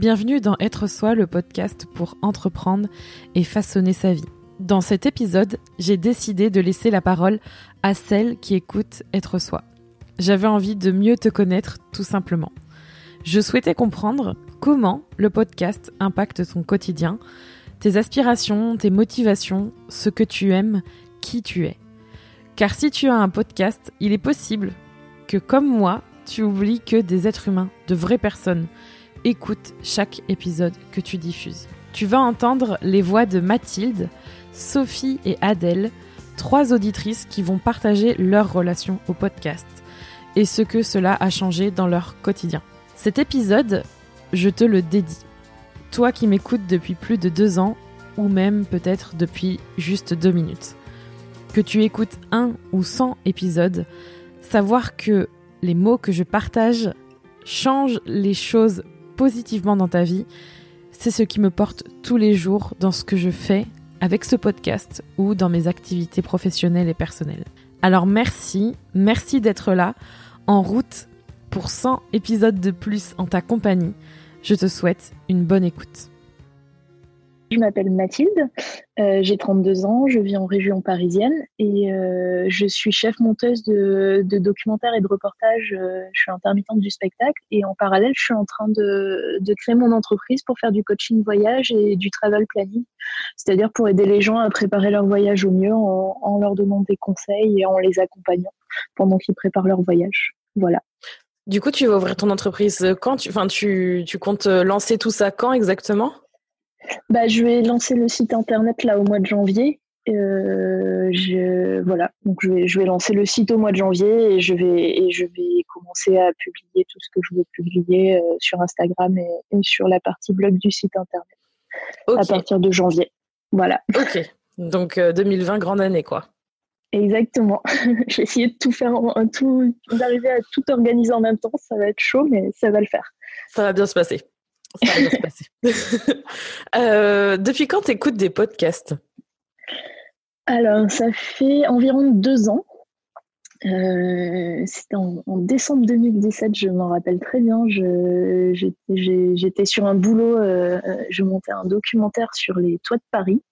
Bienvenue dans Être Soi, le podcast pour entreprendre et façonner sa vie. Dans cet épisode, j'ai décidé de laisser la parole à celles qui écoutent Être Soi. J'avais envie de mieux te connaître tout simplement. Je souhaitais comprendre comment le podcast impacte ton quotidien, tes aspirations, tes motivations, ce que tu aimes, qui tu es. Car si tu as un podcast, il est possible que comme moi, tu oublies que des êtres humains, de vraies personnes, écoutent chaque épisode que tu diffuses. Tu vas entendre les voix de Mathilde, Sophie et Adèle, trois auditrices qui vont partager leur relation au podcast et ce que cela a changé dans leur quotidien. Cet épisode, je te le dédie. Toi qui m'écoutes depuis plus de deux ans, ou même peut-être depuis juste deux minutes. Que tu écoutes un ou cent épisodes, savoir que les mots que je partage changent les choses positivement dans ta vie, c'est ce qui me porte tous les jours dans ce que je fais avec ce podcast ou dans mes activités professionnelles et personnelles. Alors merci, merci d'être là, en route pour 100 épisodes de plus en ta compagnie. Je te souhaite une bonne écoute. Je m'appelle Mathilde, euh, j'ai 32 ans, je vis en région parisienne et euh, je suis chef monteuse de, documentaires et de reportages. Euh, je suis intermittente du spectacle et en parallèle, je suis en train de, créer mon entreprise pour faire du coaching voyage et du travel planning, c'est-à-dire pour aider les gens à préparer leur voyage au mieux en, leur donnant des conseils et en les accompagnant pendant qu'ils préparent leur voyage. Voilà. Du coup, tu vas ouvrir ton entreprise quand? Tu, tu comptes lancer tout ça quand exactement? Bah, je vais lancer le site internet là au mois de janvier. Euh, je, voilà, donc je vais, je vais lancer le site au mois de janvier et je vais, et je vais commencer à publier tout ce que je veux publier euh, sur Instagram et, sur la partie blog du site internet à partir de janvier. Voilà. Ok, donc 2020, euh, grande année quoi. Exactement. je vais essayer de tout faire, tout, d'arriver à tout organiser en même temps. Ça va être chaud, mais ça va le faire. Ça va bien se passer. Ça va se passer. Euh, depuis quand tu écoutes des podcasts? Alors, ça fait environ deux ans. Euh, c'était en, décembre 2017, je m'en rappelle très bien. J'étais sur un boulot, euh, je montais un documentaire sur les toits de Paris.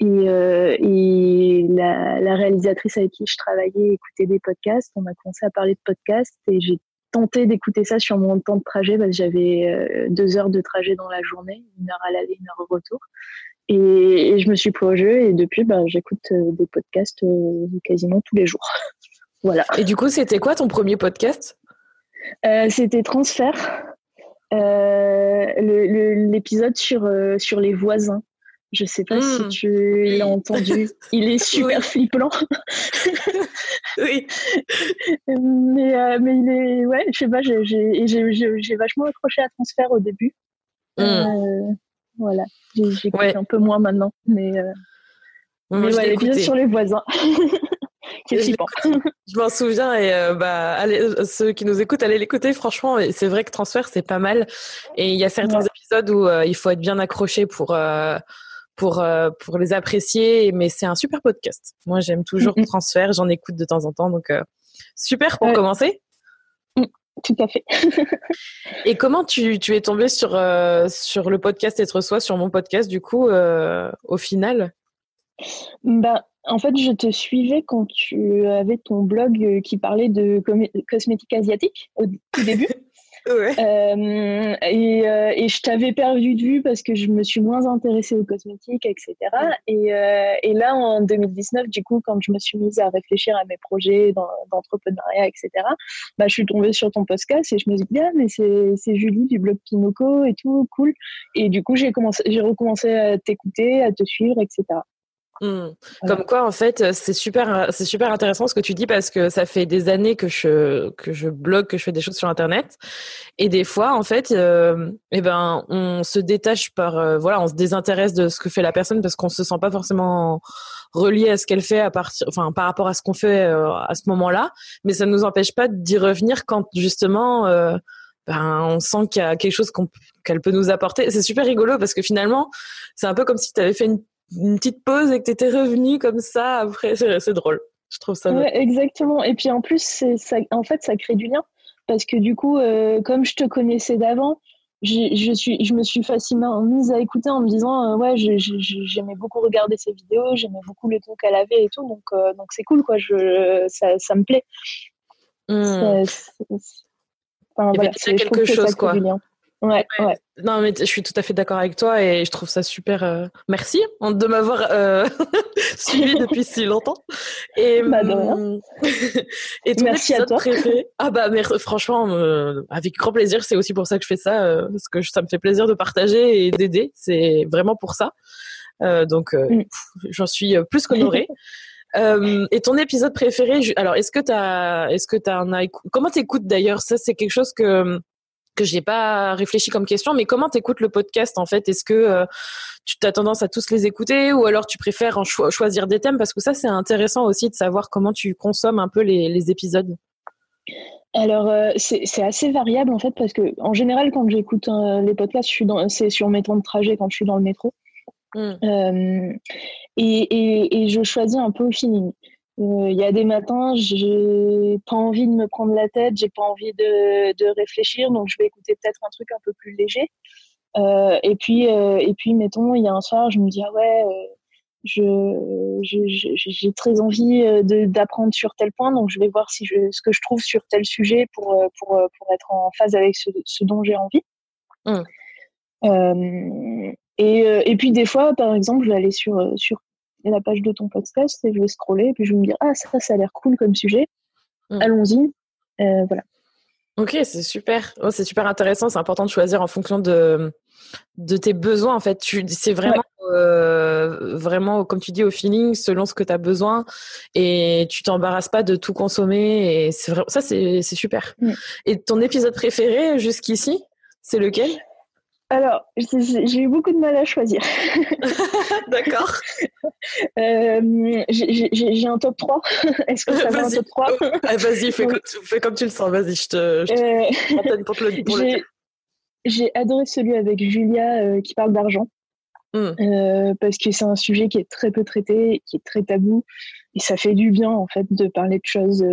Et, la, la, réalisatrice avec qui je travaillais écoutait des podcasts. On a commencé à parler de podcasts et j'ai tenté d'écouter ça sur mon temps de trajet parce que j'avais euh, deux heures de trajet dans la journée, une heure à l'aller, une heure au retour. Et, je me suis pris au jeu et depuis, bah, j'écoute euh, des podcasts euh, quasiment tous les jours. voilà. Et du coup, c'était quoi ton premier podcast? C'était Transfert, l'épisode sur, sur les voisins. Je sais pas si hmm. tu l'as entendu. Il est super flippant. oui. Mais, euh, mais il est. Ouais, je sais pas, j'ai vachement accroché à Transfert au début. Hmm. Euh, voilà. J'écoute un peu moins maintenant. Mais, euh, mais ouais, l'épisode sur les voisins. je m'en souviens et bah allez, ceux qui nous écoutent, allez l'écouter. Franchement, c'est vrai que Transfert c'est pas mal et il y a certains épisodes où il faut être bien accroché pour pour euh, pour les apprécier. Mais c'est un super podcast. Moi, j'aime toujours le transfert. J'en écoute de temps en temps. Donc, euh, super pour commencer. Mm, tout à fait. Et comment tu, tu es tombée sur, euh, sur le podcast Être Soi, sur mon podcast, du coup, au final? Bah, En fait, je te suivais quand tu avais ton blog qui parlait de cosmétiques asiatiques au tout début. Euh, et, euh, et, je t'avais perdu de vue parce que je me suis moins intéressée aux cosmétiques, etc. Et, euh, et, là, en 2019, du coup, quand je me suis mise à réfléchir à mes projets d'entrepreneuriat, etc., bah, je suis tombée sur ton podcast et je me dis bien, mais c'est Julie du blog Pinocchio et tout, cool. Et du coup, j'ai recommencé à t'écouter, à te suivre, etc. Mmh. Comme quoi, en fait, c'est super, c'est super intéressant ce que tu dis parce que ça fait des années que je que je blogue, que je fais des choses sur Internet, et des fois, en fait, euh, eh ben, on se détache par, euh, voilà, on se désintéresse de ce que fait la personne parce qu'on se sent pas forcément relié à ce qu'elle fait à partir, enfin, par rapport à ce qu'on fait euh, à ce moment-là, mais ça ne nous empêche pas d'y revenir quand justement. Euh, ben, on sent qu'il y a quelque chose qu'elle peut nous apporter. C'est super rigolo parce que finalement, c'est un peu comme si tu avais fait une une petite pause et que tu étais revenu comme ça après. C'est drôle. Je trouve ça. Ouais, exactement. Et puis en plus, ça, en fait, ça crée du lien. Parce que du coup, euh, comme je te connaissais d'avant, je, suis, je me suis facilement mise à écouter en me disant ouais j'aimais beaucoup regarder ses vidéos j'aimais beaucoup les tons qu'elle avait et tout donc donc c'est cool quoi je ça, ça me plaît mmh. enfin, voilà, quelque chose quoi Ouais, ouais. Non, mais je suis tout à fait d'accord avec toi et je trouve ça super. Euh, merci de m'avoir euh, suivi depuis si longtemps. Et, bah, hum, et ton merci épisode préféré? Ah bah franchement, euh, avec grand plaisir. C'est aussi pour ça que je fais ça, parce que ça me fait plaisir de partager et d'aider. C'est vraiment pour ça. donc mm. j'en suis plus qu'honorée. et ton épisode préféré, alors est-ce que tu as, est-ce que tu as un, comment t'écoutes d'ailleurs? Ça c'est quelque chose que que j'ai pas réfléchi comme question, mais comment t'écoutes le podcast en fait? Est-ce que euh, tu as tendance à tous les écouter ou alors tu préfères en choisir des thèmes? Parce que ça, c'est intéressant aussi de savoir comment tu consommes un peu les, épisodes. Alors euh, c'est assez variable en fait parce que en général quand j'écoute euh, les podcasts, je suis dans c'est sur mes temps de trajet quand je suis dans le métro. Mmh. Et, et, je choisis un peu au feeling. Euh, il y a des matins, j'ai pas envie de me prendre la tête, j'ai pas envie de, de, réfléchir, donc je vais écouter peut-être un truc un peu plus léger. Euh, et puis, euh, et puis, mettons, il y a un soir, je me dis ah ouais, je, j'ai très envie d'apprendre sur tel point, donc je vais voir si je, ce que je trouve sur tel sujet pour pour pour être en phase avec ce, ce dont j'ai envie. Mmh. et, et puis des fois, par exemple, je vais aller sur sur la page de ton podcast et je vais scroller et puis je vais me dire ah ça ça a l'air cool comme sujet. Mm. allons-y. Euh, voilà. Ok c'est super. Oh, c'est super intéressant. C'est important de choisir en fonction de de tes besoins en fait. Tu c'est vraiment euh, vraiment comme tu dis au feeling selon ce que tu as besoin et tu t'embarrasses pas de tout consommer et c'est ça c'est super. Mm. et ton épisode préféré jusqu'ici c'est lequel? Alors, j'ai eu beaucoup de mal à choisir. D'accord. Euh, j'ai un top 3. Est-ce que ça va un top 3 ah, Vas-y, fais, comme tu le sens. Vas-y, je te, je euh, pour, le, J'ai adoré celui avec Julia euh, qui parle d'argent. Hmm. parce que c'est un sujet qui est très peu traité, qui est très tabou. Et ça fait du bien, en fait, de parler de choses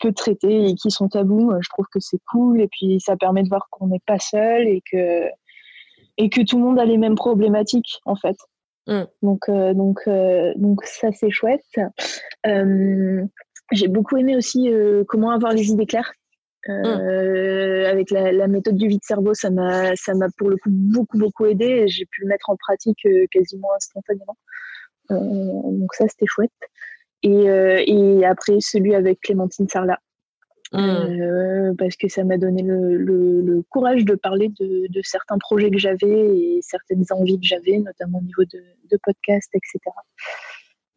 peu traitées et qui sont tabous. Je trouve que c'est cool. Et puis, ça permet de voir qu'on n'est pas seul et que et que tout le monde a les mêmes problématiques en fait. Mm. Donc, euh, donc, euh, donc ça c'est chouette. Euh, j'ai beaucoup aimé aussi comment avoir les idées claires. Mm. Avec la, méthode du vide cerveau, ça m'a, ça m'a pour le coup beaucoup beaucoup aidé et j'ai pu le mettre en pratique quasiment instantanément. donc ça c'était chouette. Et, et après celui avec Clémentine Sarlat, Mmh. Euh, parce que ça m'a donné le, courage de parler de, de certains projets que j'avais et certaines envies que j'avais, notamment au niveau de, de podcast, etc.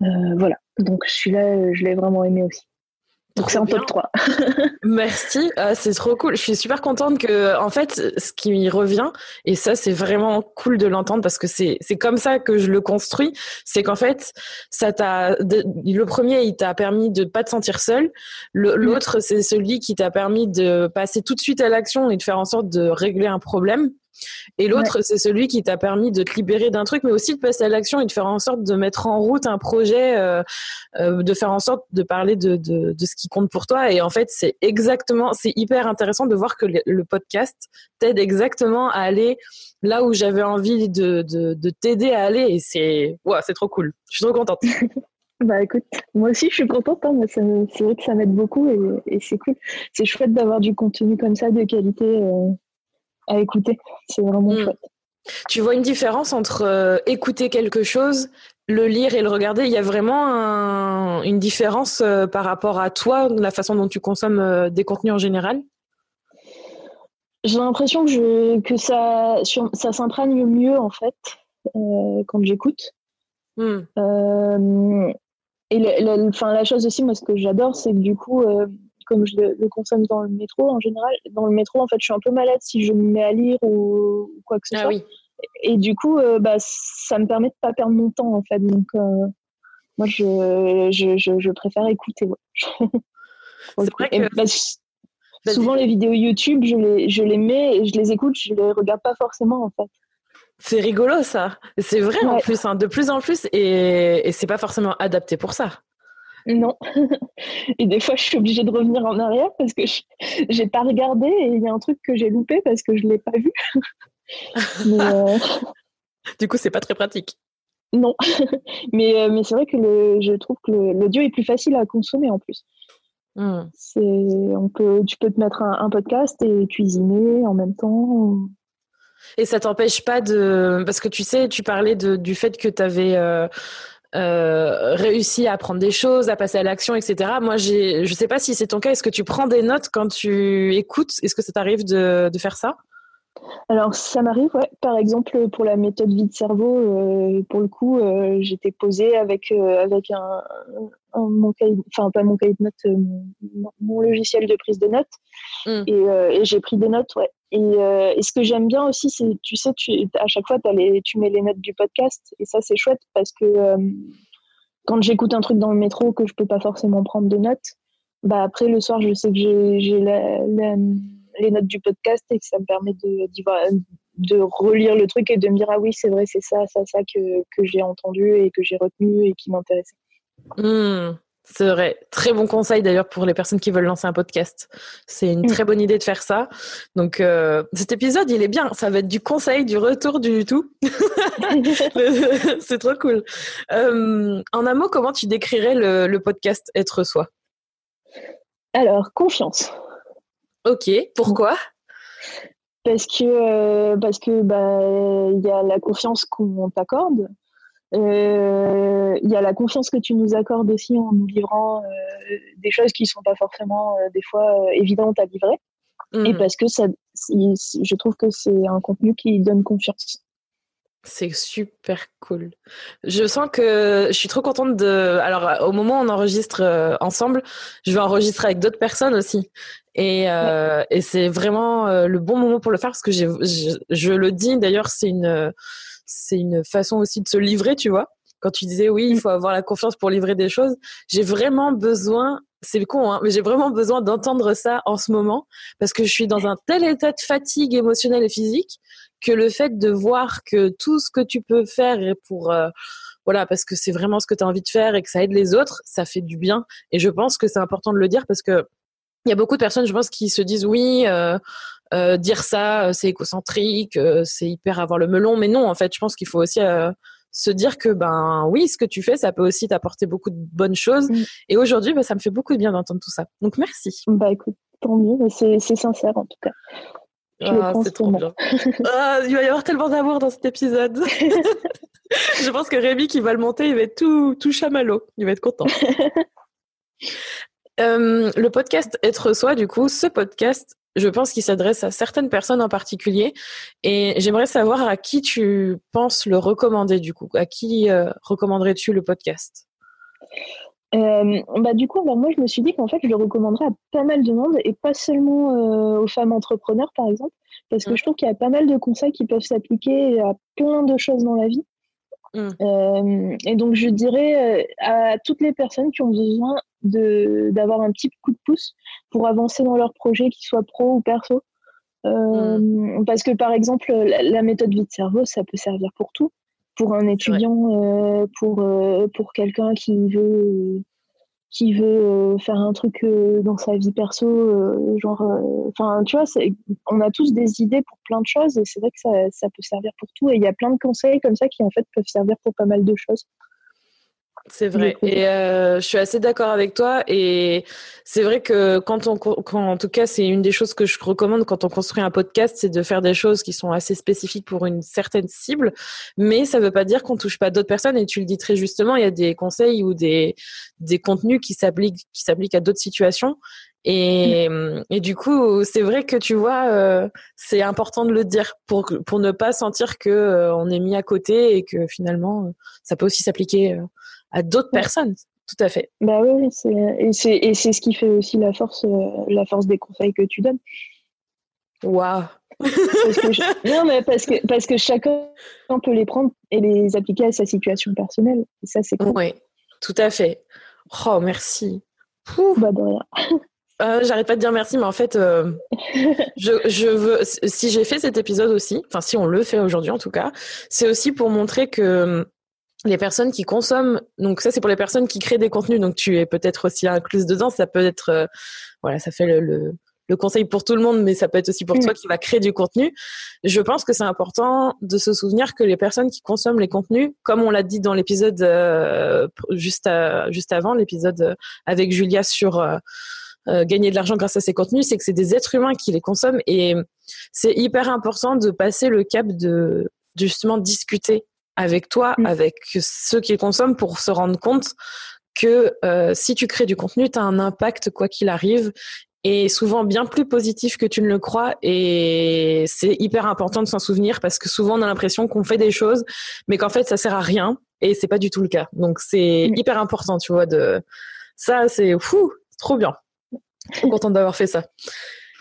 Euh, voilà, donc celui-là, je l'ai vraiment aimé aussi. Donc c'est en top 3. Merci, ah, c'est trop cool. Je suis super contente que, en fait, ce qui m'y revient, et ça c'est vraiment cool de l'entendre parce que c'est c'est comme ça que je le construis, c'est qu'en fait, ça t'a, le premier il t'a permis de pas te sentir seul, mm. l'autre c'est celui qui t'a permis de passer tout de suite à l'action et de faire en sorte de régler un problème. Et l'autre, c'est celui qui t'a permis de te libérer d'un truc, mais aussi de passer à l'action et de faire en sorte de mettre en route un projet, euh, euh, de faire en sorte de parler de, de, de, ce qui compte pour toi. Et en fait, c'est exactement, c'est hyper intéressant de voir que le, podcast t'aide exactement à aller là où j'avais envie de, de, de t'aider à aller. Et c'est, ouais, c'est trop cool. Je suis trop contente. Bah écoute, moi aussi je suis contente, hein, c'est vrai que ça m'aide beaucoup et, et c'est cool. C'est chouette d'avoir du contenu comme ça de qualité euh, à écouter. C'est vraiment mm. chouette. Tu vois une différence entre euh, écouter quelque chose, le lire et le regarder? Il y a vraiment une différence euh, par rapport à toi, la façon dont tu consommes euh, des contenus en général? J'ai l'impression que, je, que ça, ça s'imprègne mieux en fait quand j'écoute. Mm. et la, la, chose aussi, moi, ce que j'adore, c'est que du coup, comme je le, consomme dans le métro en général, dans le métro, en fait, je suis un peu malade si je me mets à lire ou, quoi que ce ah soit. Oui. Et du coup, euh, bah, ça me permet de pas perdre mon temps, en fait. Donc, euh, moi, je, je, je, préfère écouter. C'est vrai que... Bah, souvent, les vidéos YouTube, je les, je les mets et je les écoute, je les regarde pas forcément, en fait. C'est rigolo, ça. C'est vrai, en plus, hein, de plus en plus, et, et c'est pas forcément adapté pour ça. Non. et des fois, je suis obligée de revenir en arrière parce que j'ai pas regardé et il y a un truc que j'ai loupé parce que je l'ai pas vu. Euh, du coup, c'est pas très pratique. Non, mais, euh, mais c'est vrai que le, je trouve que l'audio est plus facile à consommer en plus. Hmm. C'est, on peut, tu peux te mettre un, podcast et cuisiner en même temps. Et ça t'empêche pas de. Parce que tu sais, tu parlais de, du fait que tu avais. Euh, euh, réussi à apprendre des choses, à passer à l'action, etc. Moi, je sais pas si c'est ton cas. Est-ce que tu prends des notes quand tu écoutes? Est-ce que ça t'arrive de, de faire ça? Alors, ça m'arrive, ouais. Par exemple, pour la méthode vide cerveau, euh, pour le coup, euh, j'étais posée avec, euh, avec un, mon cahier, enfin, pas mon cahier de notes, mon, logiciel de prise de notes. Hmm. Et, j'ai pris des notes, ouais. Et, ce que j'aime bien aussi, c'est, tu sais, tu, à chaque fois, les, tu mets les notes du podcast. Et ça, c'est chouette parce que quand j'écoute un truc dans le métro que je peux pas forcément prendre de notes, bah après, le soir, je sais que j'ai la les notes du podcast et que ça me permet de, de relire le truc et de me dire ah oui c'est vrai c'est ça ça ça que, que j'ai entendu et que j'ai retenu et qui m'intéressait. Hmm, c'est vrai. Très bon conseil d'ailleurs pour les personnes qui veulent lancer un podcast. C'est une très bonne idée de faire ça. Donc euh, cet épisode, il est bien. Ça va être du conseil, du retour, du tout. c'est trop cool. Euh, en un mot, comment tu décrirais le, le podcast Être Soi? Alors, confiance. Ok, pourquoi? Parce que euh, parce que bah il y a la confiance qu'on t'accorde. Euh, il y a la confiance que tu nous accordes aussi en nous livrant euh, des choses qui sont pas forcément des fois évidentes à livrer. Et mmh. parce que ça, je trouve que c'est un contenu qui donne confiance. C'est super cool. Je sens que je suis trop contente de. Alors, au moment où on enregistre euh, ensemble, je vais enregistrer avec d'autres personnes aussi. Et, euh, et c'est vraiment euh, le bon moment pour le faire parce que je, je le dis d'ailleurs, c'est une, c'est une façon aussi de se livrer, tu vois. Quand tu disais oui, il faut avoir la confiance pour livrer des choses, j'ai vraiment besoin c'est le con, hein, mais j'ai vraiment besoin d'entendre ça en ce moment parce que je suis dans un tel état de fatigue émotionnelle et physique que le fait de voir que tout ce que tu peux faire pour euh, voilà parce que c'est vraiment ce que tu as envie de faire et que ça aide les autres, ça fait du bien et je pense que c'est important de le dire parce que il y a beaucoup de personnes, je pense, qui se disent oui, euh, euh, dire ça, c'est écocentrique, c'est hyper avoir le melon, mais non, en fait, je pense qu'il faut aussi se dire que ben oui, ce que tu fais, ça peut aussi t'apporter beaucoup de bonnes choses. Mm. Et aujourd'hui, ben, ça me fait beaucoup de bien d'entendre tout ça. Donc merci. Bah écoute, tant mieux, c'est sincère en tout cas. Ah, c'est trop bien. Ah, il va y avoir tellement d'amour dans cet épisode. je pense que Rémi qui va le monter, il va être tout, tout chamallow. Il va être content. Euh, le podcast Être Soi, du coup, ce podcast, je pense qu'il s'adresse à certaines personnes en particulier. Et j'aimerais savoir à qui tu penses le recommander, du coup. À qui euh, recommanderais-tu le podcast? Euh, bah, du coup, moi, je me suis dit qu'en fait, je le recommanderais à pas mal de monde et pas seulement euh, aux femmes entrepreneurs, par exemple, parce que mmh. je trouve qu'il y a pas mal de conseils qui peuvent s'appliquer à plein de choses dans la vie. Mmh. Euh, et donc, je dirais à toutes les personnes qui ont besoin d'avoir un petit coup de pouce pour avancer dans leur projet, qu'ils soient pro ou perso. Mmh. Parce que, par exemple, la, la méthode vide cerveau, ça peut servir pour tout pour un étudiant, euh, pour, euh, pour quelqu'un qui veut, qui veut euh, faire un truc dans sa vie perso, genre, enfin, tu vois, on a tous des idées pour plein de choses et c'est vrai que ça, ça peut servir pour tout. Et il y a plein de conseils comme ça qui, en fait, peuvent servir pour pas mal de choses. C'est vrai. Et euh, je suis assez d'accord avec toi. Et c'est vrai que quand on, quand, en tout cas, c'est une des choses que je recommande quand on construit un podcast, c'est de faire des choses qui sont assez spécifiques pour une certaine cible. Mais ça ne veut pas dire qu'on touche pas d'autres personnes. Et tu le dis très justement, il y a des conseils ou des, des contenus qui s'appliquent, qui s'appliquent à d'autres situations. Et, et, du coup, c'est vrai que tu vois, euh, c'est important de le dire pour pour ne pas sentir que euh, on est mis à côté et que finalement, ça peut aussi s'appliquer à d'autres personnes. Tout à fait. Bah oui, et c'est ce qui fait aussi la force, euh, la force des conseils que tu donnes. Waouh. Non, mais parce que, parce que chacun peut les prendre et les appliquer à sa situation personnelle. Et ça, c'est cool. Oui, tout à fait. Oh, merci. Bah, de rien. Euh, j'arrête pas de dire merci, mais en fait, euh, je, je, veux. Si j'ai fait cet épisode aussi, enfin si on le fait aujourd'hui en tout cas, c'est aussi pour montrer que les personnes qui consomment, donc ça c'est pour les personnes qui créent des contenus, donc tu es peut-être aussi incluse dedans, ça peut être, euh, voilà, ça fait le, le, conseil pour tout le monde, mais ça peut être aussi pour toi qui va créer du contenu. Je pense que c'est important de se souvenir que les personnes qui consomment les contenus, comme on l'a dit dans l'épisode euh, juste, juste avant, l'épisode euh, avec Julia sur gagner de l'argent grâce à ces contenus, c'est que c'est des êtres humains qui les consomment. Et c'est hyper important de passer le cap de justement discuter avec toi, mm. avec ceux qui consomment pour se rendre compte que euh, si tu crées du contenu, tu as un impact quoi qu'il arrive et souvent bien plus positif que tu ne le crois et c'est hyper important de s'en souvenir parce que souvent on a l'impression qu'on fait des choses mais qu'en fait ça sert à rien et c'est pas du tout le cas. Donc c'est mm. hyper important, tu vois de ça c'est fou, trop bien. Trop contente d'avoir fait ça.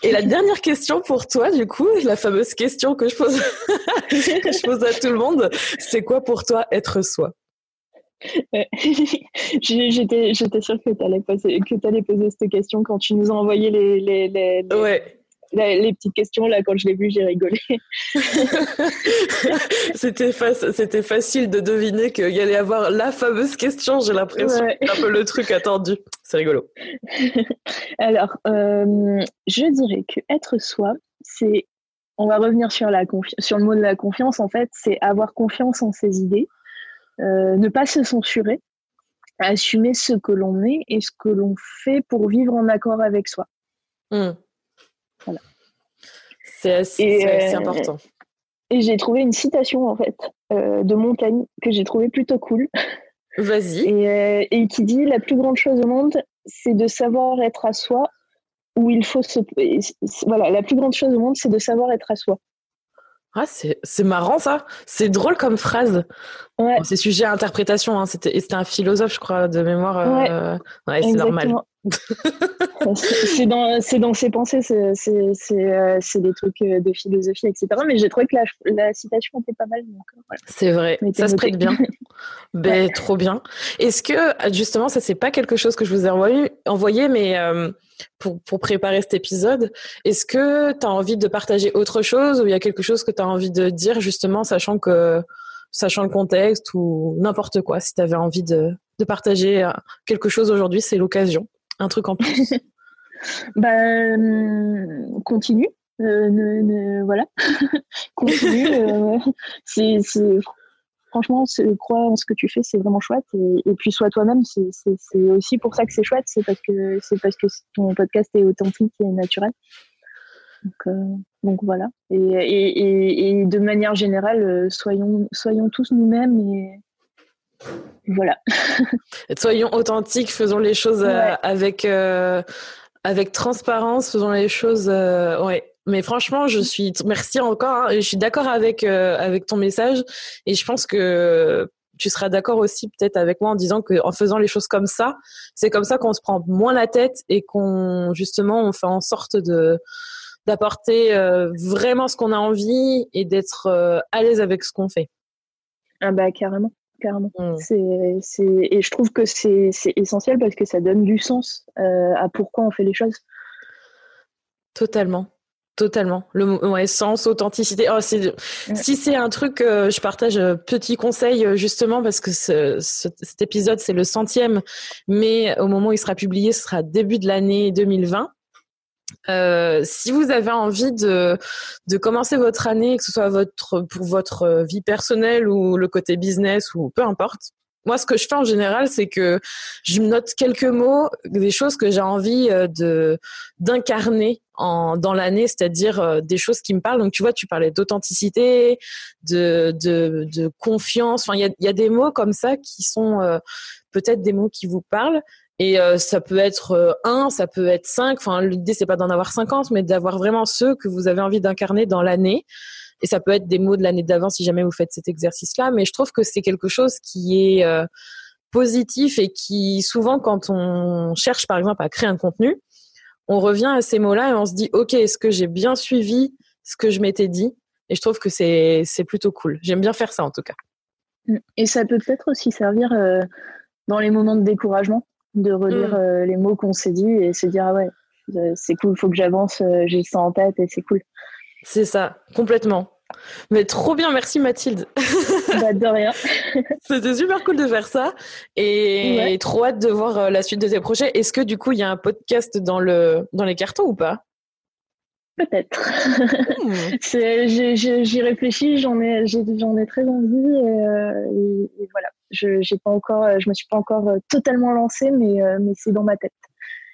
Et la dernière question pour toi, du coup, la fameuse question que je pose, que je pose à tout le monde, c'est quoi pour toi être soi? J'étais, j'étais sûre que tu allais poser, que allais poser cette question quand tu nous as envoyé les, les, les, ouais les petites questions, là, quand je l'ai vu, j'ai rigolé. c'était, c'était facile de deviner qu'il y allait avoir la fameuse question, j'ai l'impression. un peu le truc attendu. C'est rigolo. Alors, euh, je dirais que être soi, c'est. On va revenir sur, la sur le mot de la confiance, en fait, c'est avoir confiance en ses idées, euh, ne pas se censurer, assumer ce que l'on est et ce que l'on fait pour vivre en accord avec soi. Mmh. C'est assez, euh, important. Et j'ai trouvé une citation en fait euh, de Montaigne que j'ai trouvé plutôt cool. Vas-y. Euh, et, qui dit la plus grande chose au monde, c'est de savoir être à soi où il faut se. Voilà, la plus grande chose au monde, c'est de savoir être à soi. Ah, c'est marrant ça. C'est drôle comme phrase. Ouais. c'est sujet à interprétation. Hein. C'était un philosophe, je crois, de mémoire. ouais c'est normal. C'est dans, dans ses pensées, c'est euh, des trucs euh, de philosophie, etc. Mais j'ai trouvé que la, la, citation était pas mal. Euh, c'est vrai, ça se prête bien. ben, Trop bien. Est-ce que, justement, ça, c'est pas quelque chose que je vous ai envoyé, envoyé mais pour, pour, préparer cet épisode, est-ce que tu as envie de partager autre chose ou il y a quelque chose que tu as envie de dire, justement, sachant que sachant le contexte ou n'importe quoi, si tu avais envie de, de partager quelque chose aujourd'hui, c'est l'occasion un truc en plus Ben, continue. Euh, voilà. continue. Euh, c'est, franchement, crois en ce que tu fais, c'est vraiment chouette. Et, puis, sois toi-même. C'est, aussi pour ça que c'est chouette. C'est parce que, c'est parce que ton podcast est authentique et naturel. Donc, euh, voilà. Et, de manière générale, soyons, soyons tous nous-mêmes et, voilà. Soyons authentiques, faisons les choses euh, avec, euh, avec transparence, faisons les choses. Euh, ouais. Mais franchement, je suis. Merci encore. Hein, je suis d'accord avec, avec ton message. Et je pense que tu seras d'accord aussi peut-être avec moi en disant qu'en faisant les choses comme ça, c'est comme ça qu'on se prend moins la tête et qu'on justement on fait en sorte de d'apporter vraiment ce qu'on a envie et d'être à l'aise avec ce qu'on fait. Ah bah carrément carrément. Mm. C'est, Et je trouve que c'est, essentiel parce que ça donne du sens euh, à pourquoi on fait les choses. Totalement. Totalement. Le ouais, sens, authenticité. Oh, Si c'est un truc, euh, je partage euh, petit conseil justement parce que cet épisode c'est le centième, mais au moment où il sera publié, ce sera début de l'année 2020. Euh, si vous avez envie de, de commencer votre année, que ce soit votre, pour votre vie personnelle ou le côté business ou peu importe, moi, ce que je fais en général, c'est que je note quelques mots, des choses que j'ai envie euh, de d'incarner en dans l'année, c'est-à-dire euh, des choses qui me parlent. Donc, tu vois, tu parlais d'authenticité, de, de, de confiance. Enfin, il y a, y a des mots comme ça qui sont peut-être des mots qui vous parlent. Et euh, ça peut être euh, un, ça peut être cinq. Enfin, l'idée c'est pas d'en avoir 50, mais d'avoir vraiment ceux que vous avez envie d'incarner dans l'année. Et ça peut être des mots de l'année d'avant si jamais vous faites cet exercice-là. Mais je trouve que c'est quelque chose qui est euh, positif et qui souvent quand on cherche par exemple à créer un contenu, on revient à ces mots-là et on se dit ok, est-ce que j'ai bien suivi ce que je m'étais dit? Et je trouve que c'est c'est plutôt cool. J'aime bien faire ça en tout cas. Et ça peut peut-être aussi servir dans les moments de découragement de relire mm. euh, les mots qu'on s'est dit et se dire ah ouais euh, c'est cool faut que j'avance euh, j'ai ça en tête et c'est cool c'est ça complètement Mais trop bien, merci Mathilde. bah, de rien. C'était super cool de faire ça et trop hâte de voir la suite de tes projets. Est-ce que du coup il y a un podcast dans le dans les cartons ou pas? Peut-être. Hmm. J'y réfléchis, j'en ai, j'en ai très envie et, et, voilà. Je j'ai pas encore, je me suis pas encore totalement lancée, mais mais c'est dans ma tête.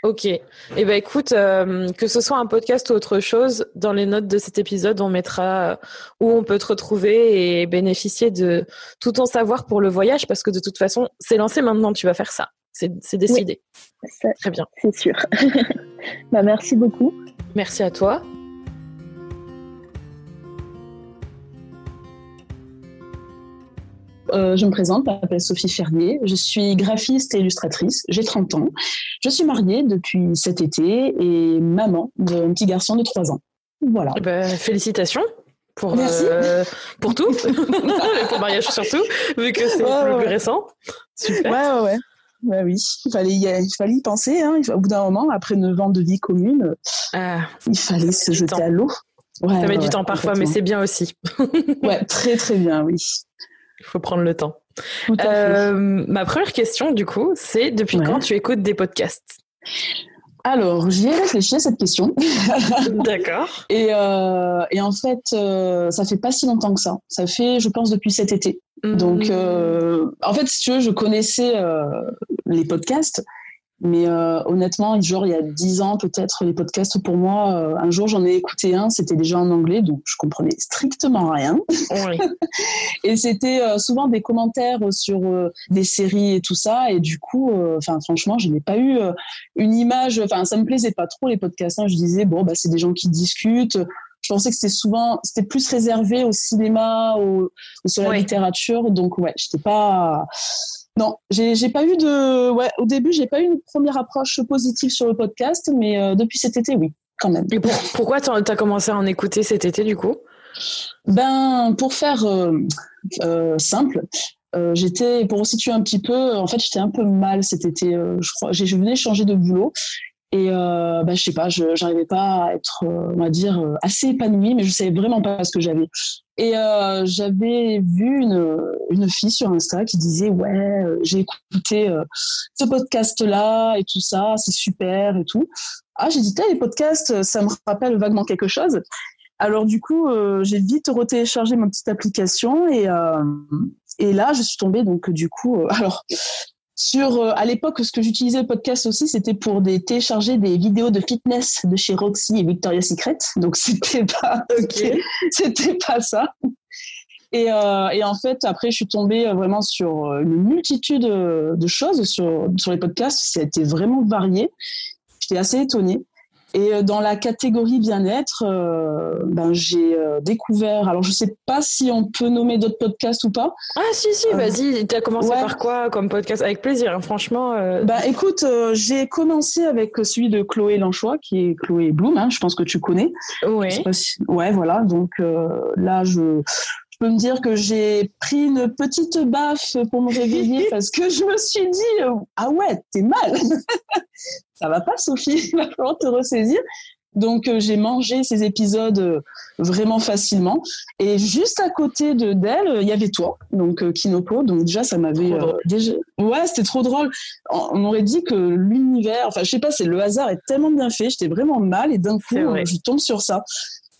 Ok. Eh ben écoute, euh, que ce soit un podcast ou autre chose, dans les notes de cet épisode, on mettra euh, où on peut te retrouver et bénéficier de tout ton savoir pour le voyage, parce que de toute façon, c'est lancé maintenant, tu vas faire ça. C'est décidé. Très bien. C'est sûr. bah, merci beaucoup. Merci à toi. Euh, je me présente, je m'appelle Sophie Ferrier, je suis graphiste et illustratrice, j'ai 30 ans. Je suis mariée depuis cet été et maman d'un petit garçon de 3 ans. Voilà. Eh ben, félicitations pour, euh, pour tout, pour le mariage surtout, vu que c'est le plus récent. Super. Ouais, ouais, ouais. oui, il fallait, y, il fallait y penser. Hein. Au bout d'un moment, après 9 ans de vie commune, ah, il fallait se jeter à l'eau. Ouais, ça met du temps parfois, mais c'est bien aussi. ouais, très très bien, oui. Il faut prendre le temps. Euh, ma première question, du coup, c'est depuis quand tu écoutes des podcasts? Alors, j'y ai réfléchi à cette question. D'accord. Et, euh, et, en fait, euh, ça fait pas si longtemps que ça. Ça fait, je pense, depuis cet été. Donc, mmh. en fait, si tu veux, je connaissais les podcasts, mais euh, honnêtement, genre il y a dix ans peut-être, les podcasts pour moi, euh, un jour j'en ai écouté un, c'était déjà en anglais, donc je comprenais strictement rien. Oui. et c'était euh, souvent des commentaires sur des séries et tout ça, et du coup, enfin franchement, je n'ai pas eu une image. Enfin, ça me plaisait pas trop les podcasts. Hein. Je disais bon bah c'est des gens qui discutent. Je pensais que c'était souvent, c'était plus réservé au cinéma ou, sur la littérature, donc ouais, j'étais pas non, j'ai pas eu de. Ouais, au début, j'ai pas eu une première approche positive sur le podcast, mais euh, depuis cet été, oui, quand même. Et pourquoi tu as commencé à en écouter cet été, du coup? Ben, pour faire euh, euh, simple, j'étais, pour situer un petit peu, en fait, j'étais un peu mal cet été. je crois, je venais changer de boulot et euh, bah, je sais pas, je n'arrivais pas à être, on va dire, assez épanouie, mais je savais vraiment pas ce que j'avais. Et euh, j'avais vu une, une fille sur Insta qui disait ouais, j'ai écouté ce podcast-là et tout ça, c'est super et tout. Ah, j'ai dit les podcasts, ça me rappelle vaguement quelque chose. Alors du coup, j'ai vite retéléchargé ma petite application et et là, je suis tombée donc du coup, alors sur, euh, à l'époque, ce que j'utilisais le podcast aussi, c'était pour des, télécharger des vidéos de fitness de chez Roxy et Victoria's Secret. Donc, c'était pas, c'était pas ça. Et, euh, et, en fait, après, je suis tombée euh, vraiment sur une multitude de choses sur, sur les podcasts. Ça a été vraiment varié. J'étais assez étonnée. Et euh, dans la catégorie bien-être, euh, ben, j'ai euh, découvert, alors je ne sais pas si on peut nommer d'autres podcasts ou pas. Ah si, si, vas-y, tu as commencé par quoi comme podcast? Avec plaisir, hein, franchement. Ben, écoute, j'ai commencé avec celui de Chloé Lanchois, qui est Chloé Bloom, hein, je pense que tu connais. Oui. Ouais, voilà, donc là, je, je peux me dire que j'ai pris une petite baffe pour me réveiller parce que je me suis dit ah ouais t'es mal! Ça va pas Sophie il va falloir te ressaisir. Donc euh, j'ai mangé ces épisodes euh, vraiment facilement. Et juste à côté de d'elle il y avait toi donc euh, Kinoko donc déjà ça m'avait déjà ouais c'était trop drôle. On, aurait dit que l'univers enfin je sais pas c'est le hasard est tellement bien fait j'étais vraiment mal et d'un coup je tombe sur ça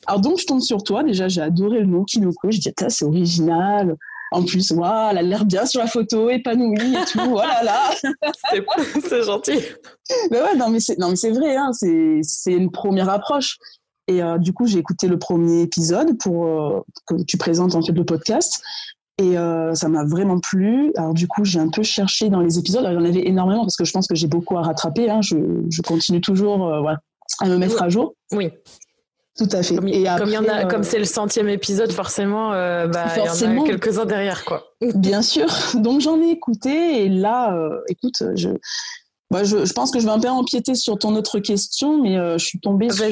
alors donc je tombe sur toi, déjà j'ai adoré le nom Kinoko, je dis c'est original. En plus, waouh, elle a l'air bien sur la photo, épanouie et tout. Voilà, là. c'est gentil. Mais ouais, non mais c'est non mais c'est vrai, hein, c'est c'est une première approche. Et euh, du coup, j'ai écouté le premier épisode pour euh, que tu présentes en fait le podcast. Et euh, ça m'a vraiment plu. Alors du coup, j'ai un peu cherché dans les épisodes. Alors, il y en avait énormément parce que je pense que j'ai beaucoup à rattraper. Hein. Je, je continue toujours voilà, à me mettre à jour. Oui. Tout à fait. Comme, et après, comme, a, comme c'est le centième épisode, forcément, euh, bah, il y en a quelques-uns derrière, quoi. Bien sûr. Donc j'en ai écouté et là, euh, écoute, je, moi, je, je, pense que je vais un peu empiéter sur ton autre question, mais euh, je suis tombée sur,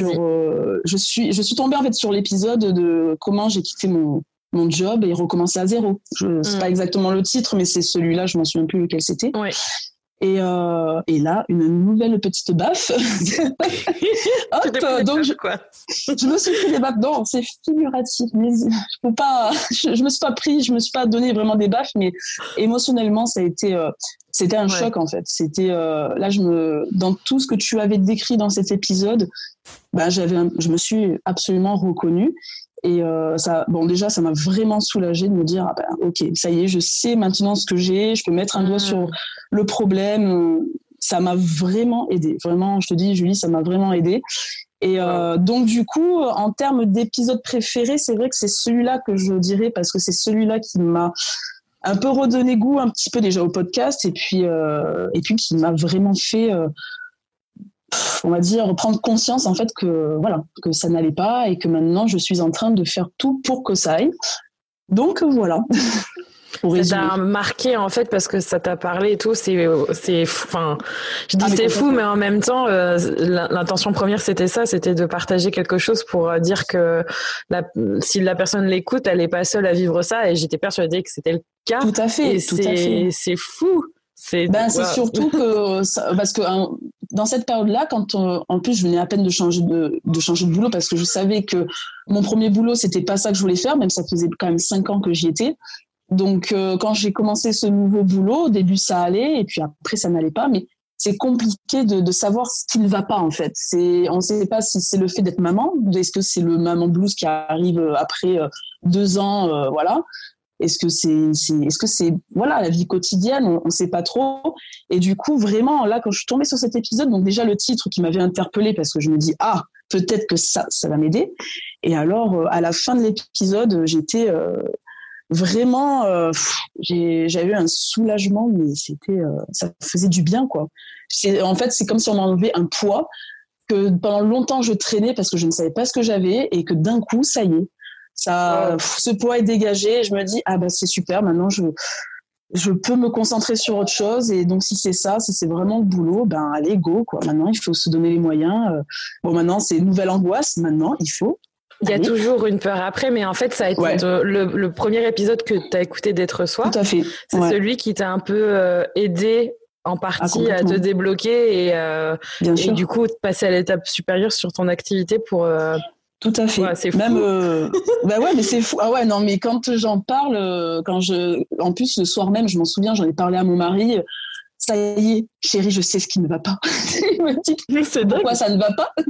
je suis, je suis tombée en fait sur l'épisode de comment j'ai quitté mon mon job et recommencer à zéro. Je sais pas mm. exactement le titre, mais c'est celui-là, je m'en souviens plus lequel c'était. Ouais. Et, euh, et, là, une nouvelle petite baffe. Hop, donc je, quoi. je me suis pris des baffes. Non, c'est figuratif. Mais je peux pas. Je, je, me suis pas pris, je me suis pas donné vraiment des baffes, mais émotionnellement, ça a été, euh, c'était un choc en fait. C'était euh, là, je me, dans tout ce que tu avais décrit dans cet épisode, bah, j'avais, je me suis absolument reconnue. Et euh, ça, bon, déjà, ça m'a vraiment soulagée de me dire, ah ben, ok, ça y est, je sais maintenant ce que j'ai, je peux mettre un doigt sur mmh. le problème. Ça m'a vraiment aidé. Vraiment, je te dis, Julie, ça m'a vraiment aidé. Et euh, donc, du coup, en termes d'épisode préféré, c'est vrai que c'est celui-là que je dirais parce que c'est celui-là qui m'a un peu redonné goût un petit peu déjà au podcast et puis, euh, et puis qui m'a vraiment fait euh, on va dire, prendre conscience en fait que voilà que ça n'allait pas et que maintenant je suis en train de faire tout pour que ça aille. Donc voilà. ça t'a marqué en fait parce que ça t'a parlé et tout. C'est c'est enfin je dis ah, c'est fou, mais en même temps euh, l'intention première c'était ça, c'était de partager quelque chose pour euh, dire que la, si la personne l'écoute, elle n'est pas seule à vivre ça. Et j'étais persuadée que c'était le cas. Tout à fait. tout à fait. C'est fou. C'est ben, c'est surtout que parce que hein, dans cette période-là, quand en plus je venais à peine de changer de, de changer de boulot parce que je savais que mon premier boulot c'était pas ça que je voulais faire, même ça faisait quand même cinq ans que j'y étais. Donc euh, quand j'ai commencé ce nouveau boulot, au début ça allait et puis après ça n'allait pas, mais c'est compliqué de, de, savoir ce qui ne va pas en fait. C'est on ne sait pas si c'est le fait d'être maman, est-ce que c'est le maman blues qui arrive après euh, deux ans, euh, voilà, est-ce que c'est, est-ce que c'est, voilà, la vie quotidienne, on ne sait pas trop. Et du coup, vraiment, là, quand je suis tombée sur cet épisode, donc déjà le titre qui m'avait interpellée parce que je me dis, ah, peut-être que ça, ça va m'aider. Et alors, euh, à la fin de l'épisode, j'étais euh, vraiment, euh, j'avais eu un soulagement, mais c'était, ça faisait du bien, quoi. En fait, c'est comme si on m'enlevait un poids que pendant longtemps je traînais parce que je ne savais pas ce que j'avais et que d'un coup, ça y est, ça, ce poids est dégagé. je me dis ah bah c'est super. Maintenant je je peux me concentrer sur autre chose. Et donc si c'est ça, si c'est vraiment le boulot, ben allez go quoi. Maintenant il faut se donner les moyens. Euh. Bon maintenant c'est une nouvelle angoisse. Maintenant il faut. Il y a toujours une peur après, mais en fait, ça a été le, premier épisode que tu as écouté d'être soi. Tout à fait. C'est celui qui t'a un peu euh, aidé en partie à te débloquer et, euh, et du coup passer à l'étape supérieure sur ton activité pour tout à fait. c'est fou. Même, euh, bah ouais, mais c'est fou. Ah ouais, non, mais quand j'en parle, euh, quand je, en plus le soir même, je m'en souviens, j'en ai parlé à mon mari. Ça y est, chérie, je sais ce qui ne va pas. Il me dit, pourquoi ça ne va pas?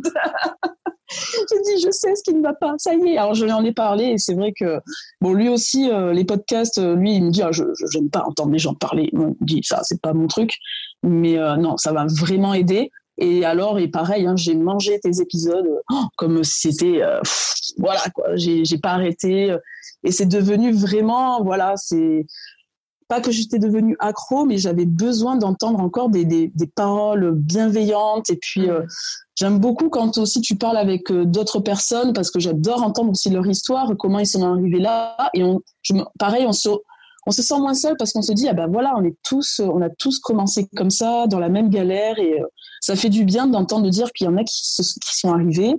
Je dis, je sais ce qui ne va pas. Ça y est. Alors je lui en ai parlé et c'est vrai que bon, lui aussi, euh, les podcasts, lui, il me dit, ah, je n'aime pas entendre les gens parler. il me dit, ça, c'est pas mon truc. Mais non, ça va vraiment aider. Et alors, et pareil, hein, j'ai mangé tes épisodes oh, comme si c'était, euh, voilà quoi, j'ai, pas arrêté. Et c'est devenu vraiment, voilà, c'est pas que j'étais devenue accro, mais j'avais besoin d'entendre encore des, des, des, paroles bienveillantes. Et puis, euh, j'aime beaucoup quand aussi tu parles avec euh, d'autres personnes parce que j'adore entendre aussi leur histoire, comment ils sont arrivés là. Et on, pareil, on se, on se sent moins seul parce qu'on se dit ah ben voilà, on est tous, on a tous commencé comme ça dans la même galère et ça fait du bien d'entendre dire qu'il y en a qui, qui sont arrivés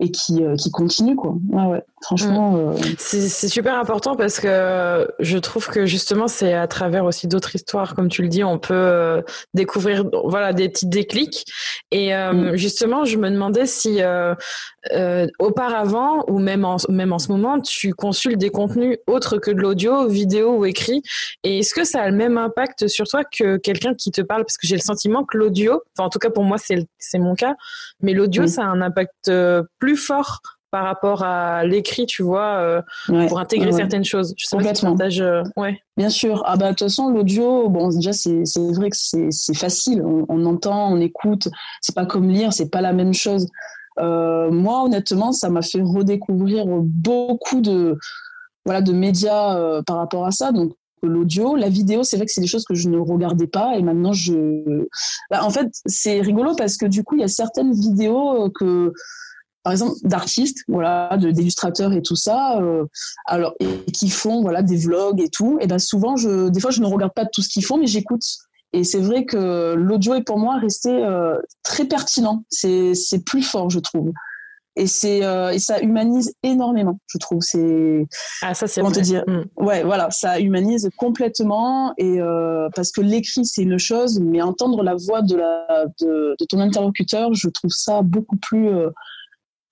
et qui, euh, qui continue quoi. Ouais, ouais. Franchement, mm. euh... c'est super important parce que je trouve que justement c'est à travers aussi d'autres histoires, comme tu le dis, on peut euh, découvrir voilà des petits déclics. Et euh, mm. justement, je me demandais si auparavant ou même en même en ce moment, tu consultes des contenus autres que de l'audio, vidéo ou écrit. Et est-ce que ça a le même impact sur toi que quelqu'un qui te parle? Parce que j'ai le sentiment que l'audio, enfin en tout cas pour moi c'est c'est mon cas, mais l'audio ça a un impact plus fort par rapport à l'écrit, tu vois, euh, pour intégrer certaines choses. Je sais Complètement. Pas si euh, ouais. Bien sûr. Ah bah de toute façon, l'audio, bon déjà c'est vrai que c'est facile. On, entend, on écoute. C'est pas comme lire, c'est pas la même chose. Euh, moi, honnêtement, ça m'a fait redécouvrir beaucoup de voilà de médias par rapport à ça. Donc l'audio, la vidéo, c'est vrai que c'est des choses que je ne regardais pas et maintenant je. Bah, en fait, c'est rigolo parce que du coup, il y a certaines vidéos que par exemple d'artistes voilà d'illustrateurs et tout ça euh, alors et qui font voilà des vlogs et tout et ben souvent je des fois je ne regarde pas tout ce qu'ils font mais j'écoute. Et c'est vrai que l'audio est pour moi resté euh, très pertinent. C'est c'est plus fort je trouve. Et c'est euh, et ça humanise énormément je trouve. C'est ah ça c'est comment te dire mm. ouais voilà ça humanise complètement. Et euh, parce que l'écrit c'est une chose mais entendre la voix de la de, de ton interlocuteur je trouve ça beaucoup plus euh,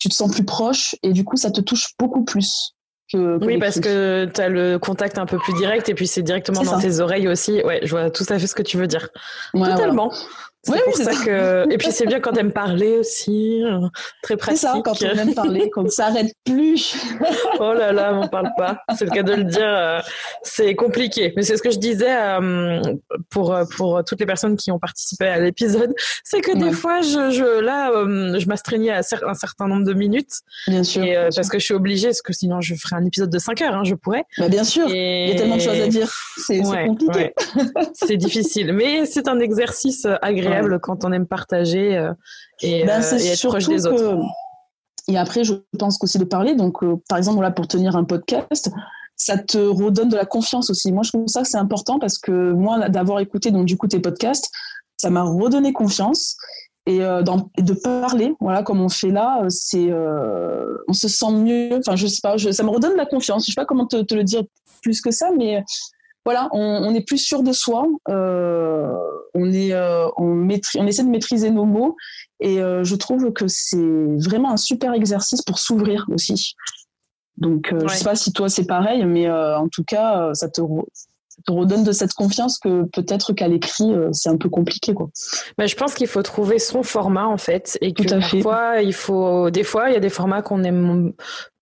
tu te sens plus proche et du coup ça te touche beaucoup plus que, oui, parce que tu as le contact un peu plus direct et puis c'est directement dans tes oreilles aussi. Ouais, je vois tout à fait ce que tu veux dire. Totalement. C'est pour ça que. Et puis c'est bien quand aime parler aussi, euh, très pratique. C'est ça, quand on aime parler, qu'on ne s'arrête plus. oh là là, m'en parle pas. C'est le cas de le dire. Euh, c'est compliqué, mais c'est ce que je disais euh, pour pour toutes les personnes qui ont participé à l'épisode, c'est que des fois, je, je là, je m'astreignais à un certain nombre de minutes. Bien sûr. parce que je suis obligée, parce que sinon je ferais un épisode de 5 heures, hein, je pourrais. Bah, bien sûr. Il y a tellement de choses à dire. C'est compliqué. c'est difficile, mais c'est un exercice agréable quand on aime partager euh, et, ben, euh, être proche des autres. Et après, je pense qu'aussi de parler. Donc, euh, par exemple, là, pour tenir un podcast, ça te redonne de la confiance aussi. Moi, je trouve ça que c'est important parce que moi, d'avoir écouté donc du coup tes podcasts, ça m'a redonné confiance et de parler, voilà, comme on fait là, c'est, on se sent mieux. Enfin, je sais pas, ça me redonne de la confiance. Je sais pas comment te, te le dire plus que ça, mais voilà, on, est plus sûr de soi, euh, on, est, euh, on, on, essaie de maîtriser nos mots et euh, je trouve que c'est vraiment un super exercice pour s'ouvrir aussi. Donc, je ne sais pas si toi c'est pareil, mais en tout cas, ça te, te redonne de cette confiance que peut-être qu'à l'écrit, c'est un peu compliqué. Quoi. Mais je pense qu'il faut trouver son format en fait. Et que parfois, il faut, des fois, il y a des formats qu'on aime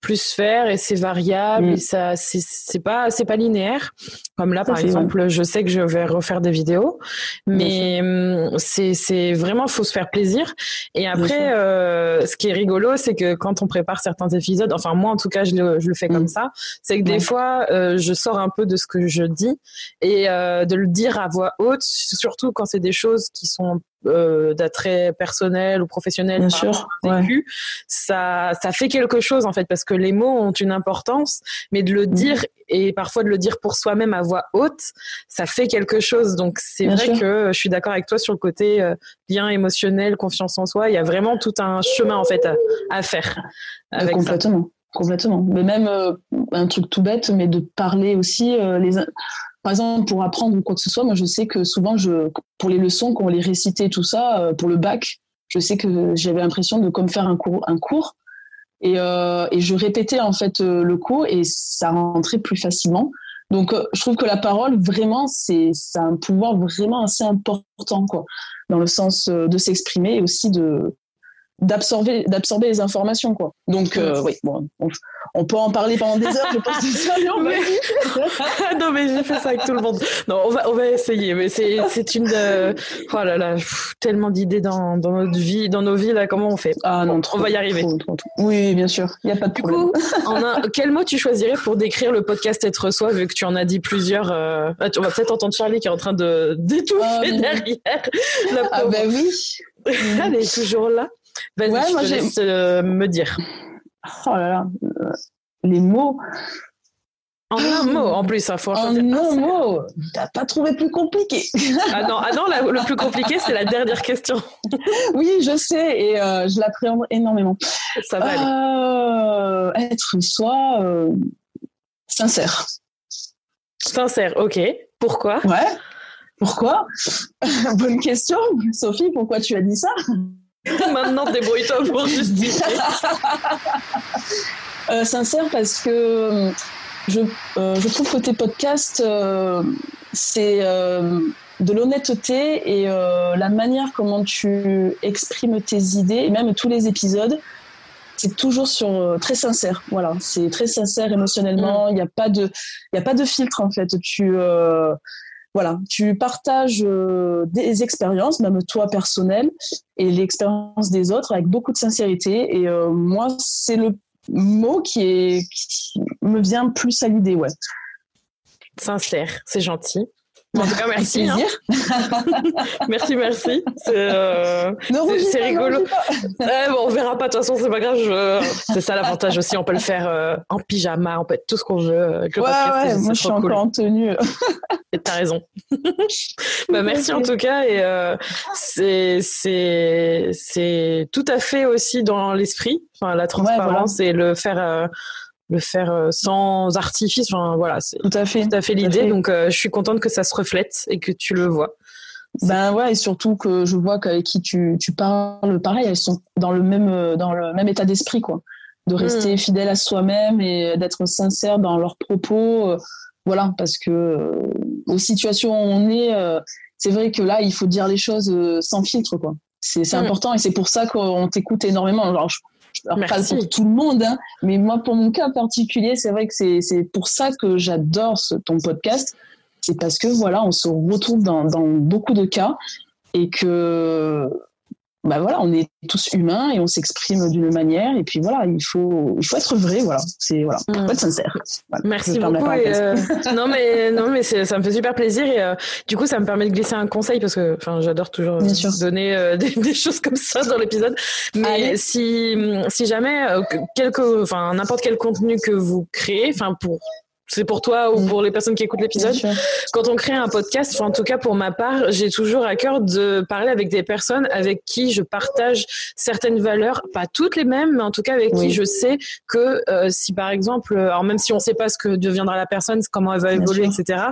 plus faire et c'est variable mm. et ça c'est pas c'est pas linéaire. Comme là par exemple je sais que je vais refaire des vidéos mais hum, c'est c'est vraiment faut se faire plaisir. Et après euh, ce qui est rigolo c'est que quand on prépare certains épisodes enfin moi en tout cas je le, je le fais comme mm. ça c'est que des fois euh, je sors un peu de ce que je dis et euh, de le dire à voix haute surtout quand c'est des choses qui sont euh, d'attrait personnel ou professionnel Bien sûr, ça ça fait quelque chose en fait parce que les mots ont une importance mais de le mhm. dire et parfois de le dire pour soi-même à voix haute ça fait quelque chose. Donc c'est vrai que je suis d'accord avec toi sur le côté euh, lien émotionnel confiance en soi. Il y a vraiment tout un chemin en fait à, faire avec complètement complètement. Mais même euh, un truc tout bête mais de parler aussi les par exemple, pour apprendre quoi que ce soit, moi, je sais que souvent, je, pour les leçons, quand on les récitait, tout ça, euh, pour le bac, je sais que j'avais l'impression de comme faire un cours, un cours. Et, euh, et je répétais en fait euh, le cours et ça rentrait plus facilement. Donc, je trouve que la parole, vraiment, c'est, un pouvoir vraiment assez important, quoi, dans le sens de s'exprimer et aussi de, d'absorber d'absorber les informations quoi. Donc euh, oui bon on, peut en parler pendant des heures je pense que ça mais... non mais j'ai fait ça avec tout le monde. Non on va on va essayer mais c'est c'est une de... oh là là tellement d'idées dans, dans notre vie dans nos vies là comment on fait? Ah non on va y arriver. oui bien sûr il y a pas de du problème. coup en un... quel mot tu choisirais pour décrire le podcast être soi vu que tu en as dit plusieurs euh... ah, on va peut-être entendre Charlie qui est en train de d'étouffer ah, derrière la ah ben oui. Elle est toujours là Vas-y, ouais, je te laisse euh, me dire. Oh là là, euh, les mots. En un mot, en plus, hein, faut En un mot, t'as pas trouvé plus compliqué. ah non, ah non le plus compliqué, c'est la dernière question. oui, je sais, et euh, je l'appréhende énormément. Ça va aller. Être soi, sincère. Sincère, ok. Pourquoi? Ouais. Pourquoi? Bonne question. Sophie, pourquoi tu as dit ça? Maintenant, débrouille-toi pour justifier. euh, sincère parce que euh, je, euh, je trouve que tes podcasts, euh, c'est de l'honnêteté et la manière comment tu exprimes tes idées, et même tous les épisodes, c'est toujours sur très sincère. Voilà, c'est très sincère émotionnellement. Il n'y a pas de, il a pas de filtre en fait. Tu voilà, tu partages euh, des expériences, même toi personnel, et l'expérience des autres avec beaucoup de sincérité. Et euh, moi, c'est le mot qui, est, qui me vient plus à l'idée, ouais. Sincère, c'est gentil. En tout cas, merci. Hein. merci, merci. C'est euh, rigolo. bon, on verra pas. De toute façon, c'est pas grave. C'est ça l'avantage aussi. On peut le faire euh, en pyjama. On peut être tout ce qu'on veut. ouais, ouais. Moi, je suis encore en tenue. Et t'as raison. bah, merci en tout cas. Et euh, c'est tout à fait aussi dans l'esprit. Enfin, la transparence et le faire euh, le faire euh, sans artifice. Enfin, voilà, c'est tout à fait, tout à fait l'idée. Donc, euh, je suis contente que ça se reflète et que tu le vois. Ben ouais, et surtout que je vois qu'avec qui tu, tu parles, pareil, elles sont dans le même, euh, dans le même état d'esprit, quoi. De rester hmm. fidèle à soi-même et d'être sincère dans leurs propos. voilà, parce que aux situations où on est, c'est vrai que là, il faut dire les choses sans filtre, quoi. C'est hmm. important et c'est pour ça qu'on t'écoute énormément. Alors, je, je parle pour tout le monde, hein, mais moi, pour mon cas particulier, c'est vrai que c'est pour ça que j'adore ton podcast. C'est parce que voilà, on se retrouve dans, dans beaucoup de cas et que bah voilà, on est tous humains et on s'exprime d'une manière. Et puis voilà, il faut, il faut être vrai, voilà. C'est voilà, être sincère. Merci beaucoup. Euh, non mais non mais ça me fait super plaisir et euh, du coup ça me permet de glisser un conseil parce que enfin j'adore toujours donner euh, des, choses comme ça dans l'épisode. Mais si si jamais quelque, enfin n'importe quel contenu que vous créez, enfin pour c'est pour toi ou mm. pour les personnes qui écoutent l'épisode? Quand on crée un podcast, en tout cas pour ma part, j'ai toujours à cœur de parler avec des personnes avec qui je partage certaines valeurs, pas toutes les mêmes, mais en tout cas avec qui je sais que euh, si par exemple, alors même si on ne sait pas ce que deviendra la personne, comment elle va évoluer, etc.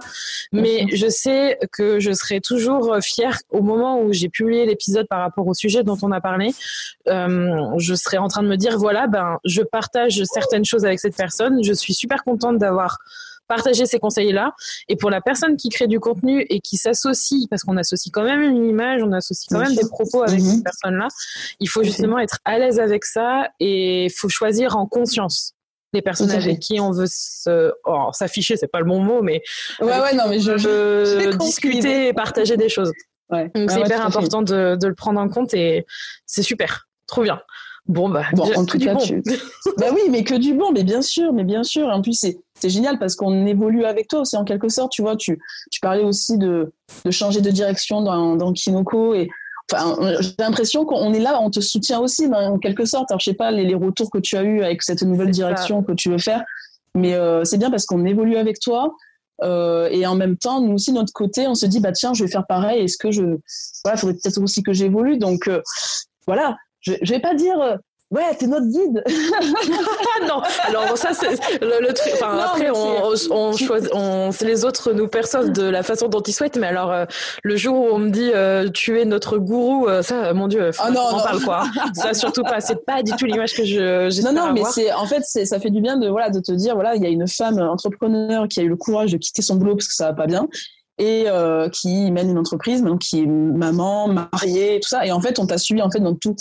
Mais je sais que je serai toujours fière au moment où j'ai publié l'épisode par rapport au sujet dont on a parlé. Euh, je serai en train de me dire voilà, ben je partage certaines choses avec cette personne. Je suis super contente d'avoir partager ces conseils-là. Et pour la personne qui crée du contenu et qui s'associe, parce qu'on associe quand même une image, on associe quand même des propos avec mhm. cette personne-là, il faut justement être à l'aise avec ça et il faut choisir en conscience les personnes avec qui on veut oh, s'afficher, c'est pas le bon mot, mais ouais, ouais, non, mais je, discuter et partager des choses. Donc c'est hyper important de, de, le prendre en compte et c'est super, trop bien. Bon, bah, en tout cas, tu... bah oui, mais que du bon, mais bien sûr, mais bien sûr. En plus, c'est génial parce qu'on évolue avec toi aussi, en quelque sorte. Tu vois, tu, tu parlais aussi de, de changer de direction dans, dans Kinoko et Enfin, j'ai l'impression qu'on est là, on te soutient aussi, en quelque sorte. Alors, je sais pas les, les retours que tu as eu avec cette nouvelle direction que tu veux faire, mais euh, c'est bien parce qu'on évolue avec toi. Euh, et en même temps, nous aussi, de notre côté, on se dit, bah tiens, je vais faire pareil. Est-ce que je, voilà, faudrait peut-être aussi que j'évolue. Donc, euh, voilà, je, je vais pas dire euh, ouais t'es notre guide. Non. Alors ça c'est le, truc enfin après on, on, choisit on les autres nous perçoivent de la façon dont ils souhaitent mais alors euh, le jour où on me dit euh, tu es notre gourou ça mon dieu oh non, on parle quoi. Ça surtout pas c'est pas du tout l'image que je non non mais c'est en fait c'est ça fait du bien de voilà de te dire voilà il y a une femme entrepreneur qui a eu le courage de quitter son boulot parce que ça va pas bien et qui mène une entreprise, donc qui est maman, mariée, tout ça. Et en fait, on t'a suivi en fait dans tout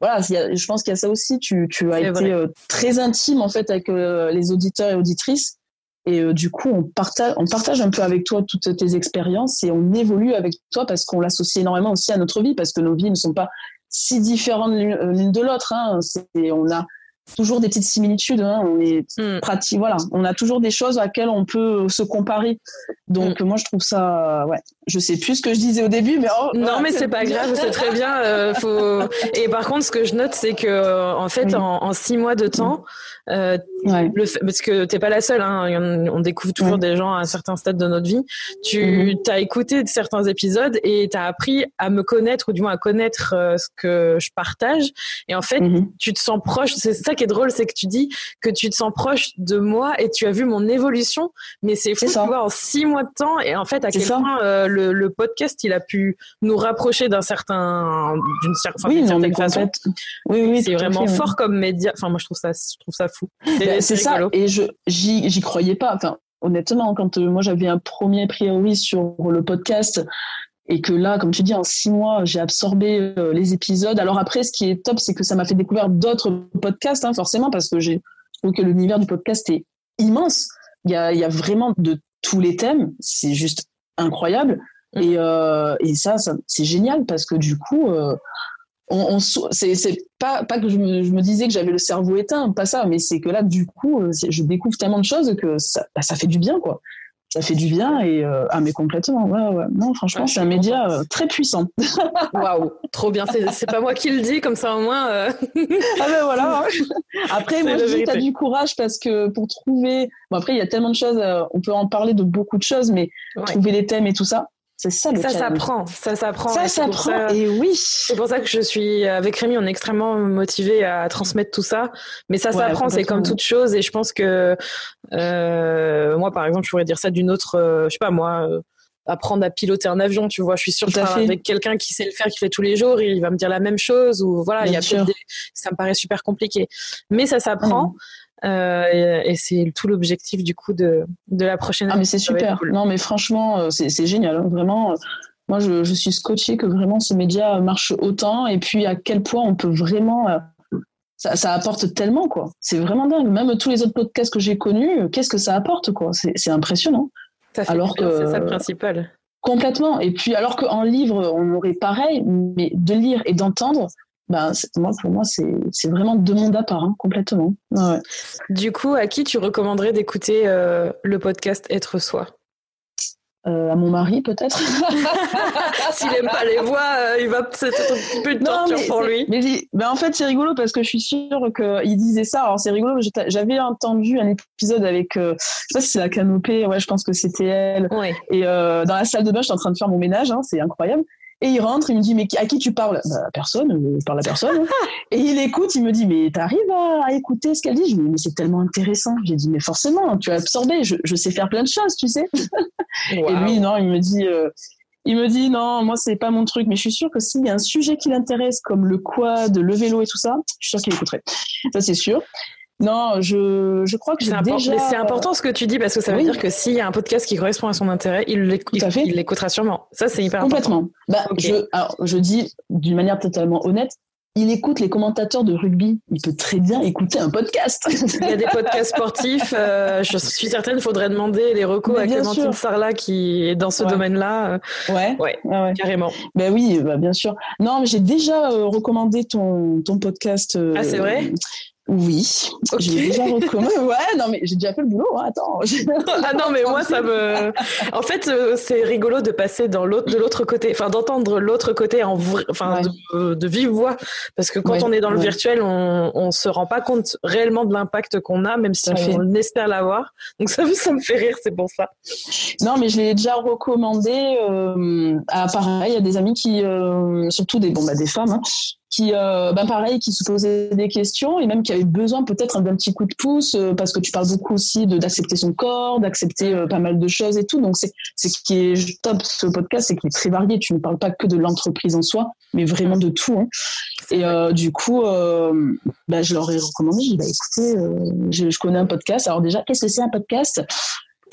voilà, je pense qu'il y a ça aussi. Tu, tu as été euh, très intime en fait avec euh, les auditeurs et auditrices, et euh, du coup, on partage, on partage un peu avec toi toutes tes expériences et on évolue avec toi parce qu'on l'associe énormément aussi à notre vie parce que nos vies ne sont pas si différentes l'une de l'autre. Hein. On a toujours des petites similitudes. Hein. On est mm. pratique, voilà. On a toujours des choses à laquelle on peut se comparer. Donc mm. moi, je trouve ça, ouais. Je sais plus ce que je disais au début, mais oh, non, mais c'est pas grave, c'est très bien. Euh, faut... Et par contre, ce que je note, c'est que euh, en fait, en, six mois de temps, euh, le parce que t'es pas la seule. Hein, on découvre toujours des gens à un certain stade de notre vie. Tu mm-hmm. as écouté certains épisodes et t'as appris à me connaître ou du moins à connaître ce que je partage. Et en fait, mm-hmm. tu te sens proche. C'est ça qui est drôle, c'est que tu dis que tu te sens proche de moi et tu as vu mon évolution. Mais c'est fou de voir en six mois de temps et en fait à quel point euh, le, podcast il a pu nous rapprocher d'un certain, d'une certaine façon. oui, oui, c'est vraiment fort comme média. Enfin, moi je trouve ça, je trouve ça fou. C'est bah, ça. Et je, j'y croyais pas. Enfin, honnêtement, quand euh, moi j'avais un premier priori sur le podcast, et que là, comme tu dis, en six mois, j'ai absorbé euh, les épisodes. Alors après, ce qui est top, c'est que ça m'a fait découvrir d'autres podcasts, hein, forcément, parce que j'ai trouve que l'univers du podcast est immense. Il y a, il y a vraiment de tous les thèmes. C'est juste incroyable. Mm. Et, euh, et ça, ça c'est génial parce que du coup, euh, on, on c'est pas, pas que je me, je me disais que j'avais le cerveau éteint, pas ça, mais c'est que là, du coup, euh, je découvre tellement de choses que ça, bah, ça fait du bien, quoi ça fait du bien et euh, ah mais complètement ouais ouais. Non franchement c'est un média euh, très puissant. Waouh, trop bien. C'est pas moi qui le dis, comme ça au moins. euh, ah ben voilà. Après moi je dis t'as du courage parce que pour trouver bon après il y a tellement de choses on peut en parler de beaucoup de choses mais trouver les thèmes et tout ça c'est ça le Ça challenge. s'apprend, ça s'apprend. ça s'apprend et oui C'est pour ça que je suis avec Rémi, on est extrêmement motivé à transmettre tout ça. Mais ça Ouais, s'apprend, c'est comme toute chose. Et je pense que euh, moi, par exemple, je pourrais dire ça d'une autre, euh, je sais pas moi, euh, apprendre à piloter un avion. Tu vois, je suis sûre que avec quelqu'un qui sait le faire, qui fait tous les jours, il va me dire la même chose. Ou voilà, il y Bien a sûr. peut-être des... ça me paraît super compliqué. Mais ça s'apprend. Euh, et et c'est tout l'objectif du coup de, de la prochaine Ah mais c'est super. cool. Non mais franchement euh, c'est c'est génial hein. vraiment. euh, Moi je, je suis scotchée que vraiment ce média marche autant et puis à quel point on peut vraiment ça, ça apporte tellement quoi. C'est vraiment dingue. Même tous les autres podcasts que j'ai connus, qu'est-ce que ça apporte quoi? C'est impressionnant. Ça fait alors bien, c'est que- ça le principal. Complètement. Et puis alors qu'en livre on aurait pareil, mais de lire et d'entendre, ben c'est- moi pour moi c'est c'est vraiment deux mondes à part hein, complètement. Ouais. Du coup, à qui tu recommanderais d'écouter euh, le podcast Être Soi? Euh, à mon mari peut-être. S'il aime pas les voix, euh, il va c'est un petit peu de Non, torture mais pour lui. Mais, mais en fait, c'est rigolo parce que je suis sûre qu'il disait ça. Alors, c'est rigolo. J'avais entendu un épisode avec, euh, je sais pas si c'est la canopée, ouais, je pense que c'était elle. Ouais. Et euh, dans la salle de bain, j'étais en train de faire mon ménage, hein, c'est incroyable. Et il rentre, il me dit, mais à qui tu parles? Bah, à Personne, euh, je parle à personne. hein. et il écoute, il me dit, mais t'arrives à, à écouter ce qu'elle dit? Je lui dis, mais c'est tellement intéressant. J'ai dit, mais forcément, tu as absorbé, je, je sais faire plein de choses, tu sais. Et lui, non, il me dit, euh, il me dit non, moi c'est pas mon truc, mais je suis sûre que s'il y a un sujet qui l'intéresse, comme le quad, le vélo et tout ça, je suis sûre qu'il écouterait. Ça c'est sûr. Non, je, je crois que C'est j'ai impor- déjà. c'est important ce que tu dis parce que ça veut Oui. dire que s'il y a un podcast qui correspond à son intérêt, il l'écoute- il l'écoutera sûrement. Ça, c'est hyper important. Complètement. Bah, je, alors, je dis d'une manière totalement honnête, il écoute les commentateurs de rugby. Il peut très bien écouter un podcast. Il y a des podcasts sportifs. euh, je suis certaine, il faudrait demander les recos à Clémentine sûr. Sarlat qui est dans ce Ouais. domaine-là. ouais. Ouais. carrément. Ben oui, bah, bien sûr. Non, mais j'ai déjà euh, recommandé ton, ton podcast. euh, Ah, c'est vrai? Oui. Ok. J'ai déjà recommandé. Ouais, non, mais j'ai déjà fait le boulot. hein, Attends. Ah non, mais moi, ça me. En fait, euh, c'est rigolo de passer dans l'autre, de l'autre côté, enfin, d'entendre l'autre côté en vrai, enfin, Ouais. de, de vive voix. Parce que quand Ouais, on est dans le ouais. virtuel, on, on se rend pas compte réellement de l'impact qu'on a, même si on espère l'avoir. Donc, ça, ça me fait rire, c'est pour ça. Non, mais je l'ai déjà recommandé euh, à pareil, à des amis qui, euh, surtout des, bon, bah, des femmes, hein, qui, euh, bah, pareil, qui se posaient des questions et même qui avaient besoin peut-être d'un petit coup de pouce euh, parce que tu parles beaucoup aussi d'accepter son corps, d'accepter euh, pas mal de choses et tout. Donc c'est c'est ce qui est top ce podcast, c'est qu'il est très varié. Tu ne parles pas que de l'entreprise en soi, mais vraiment de tout. hein. Et euh, du coup, bah, je leur ai recommandé. J'ai dit, bah, écoutez, je, je connais un podcast. Alors déjà, qu'est-ce que c'est un podcast?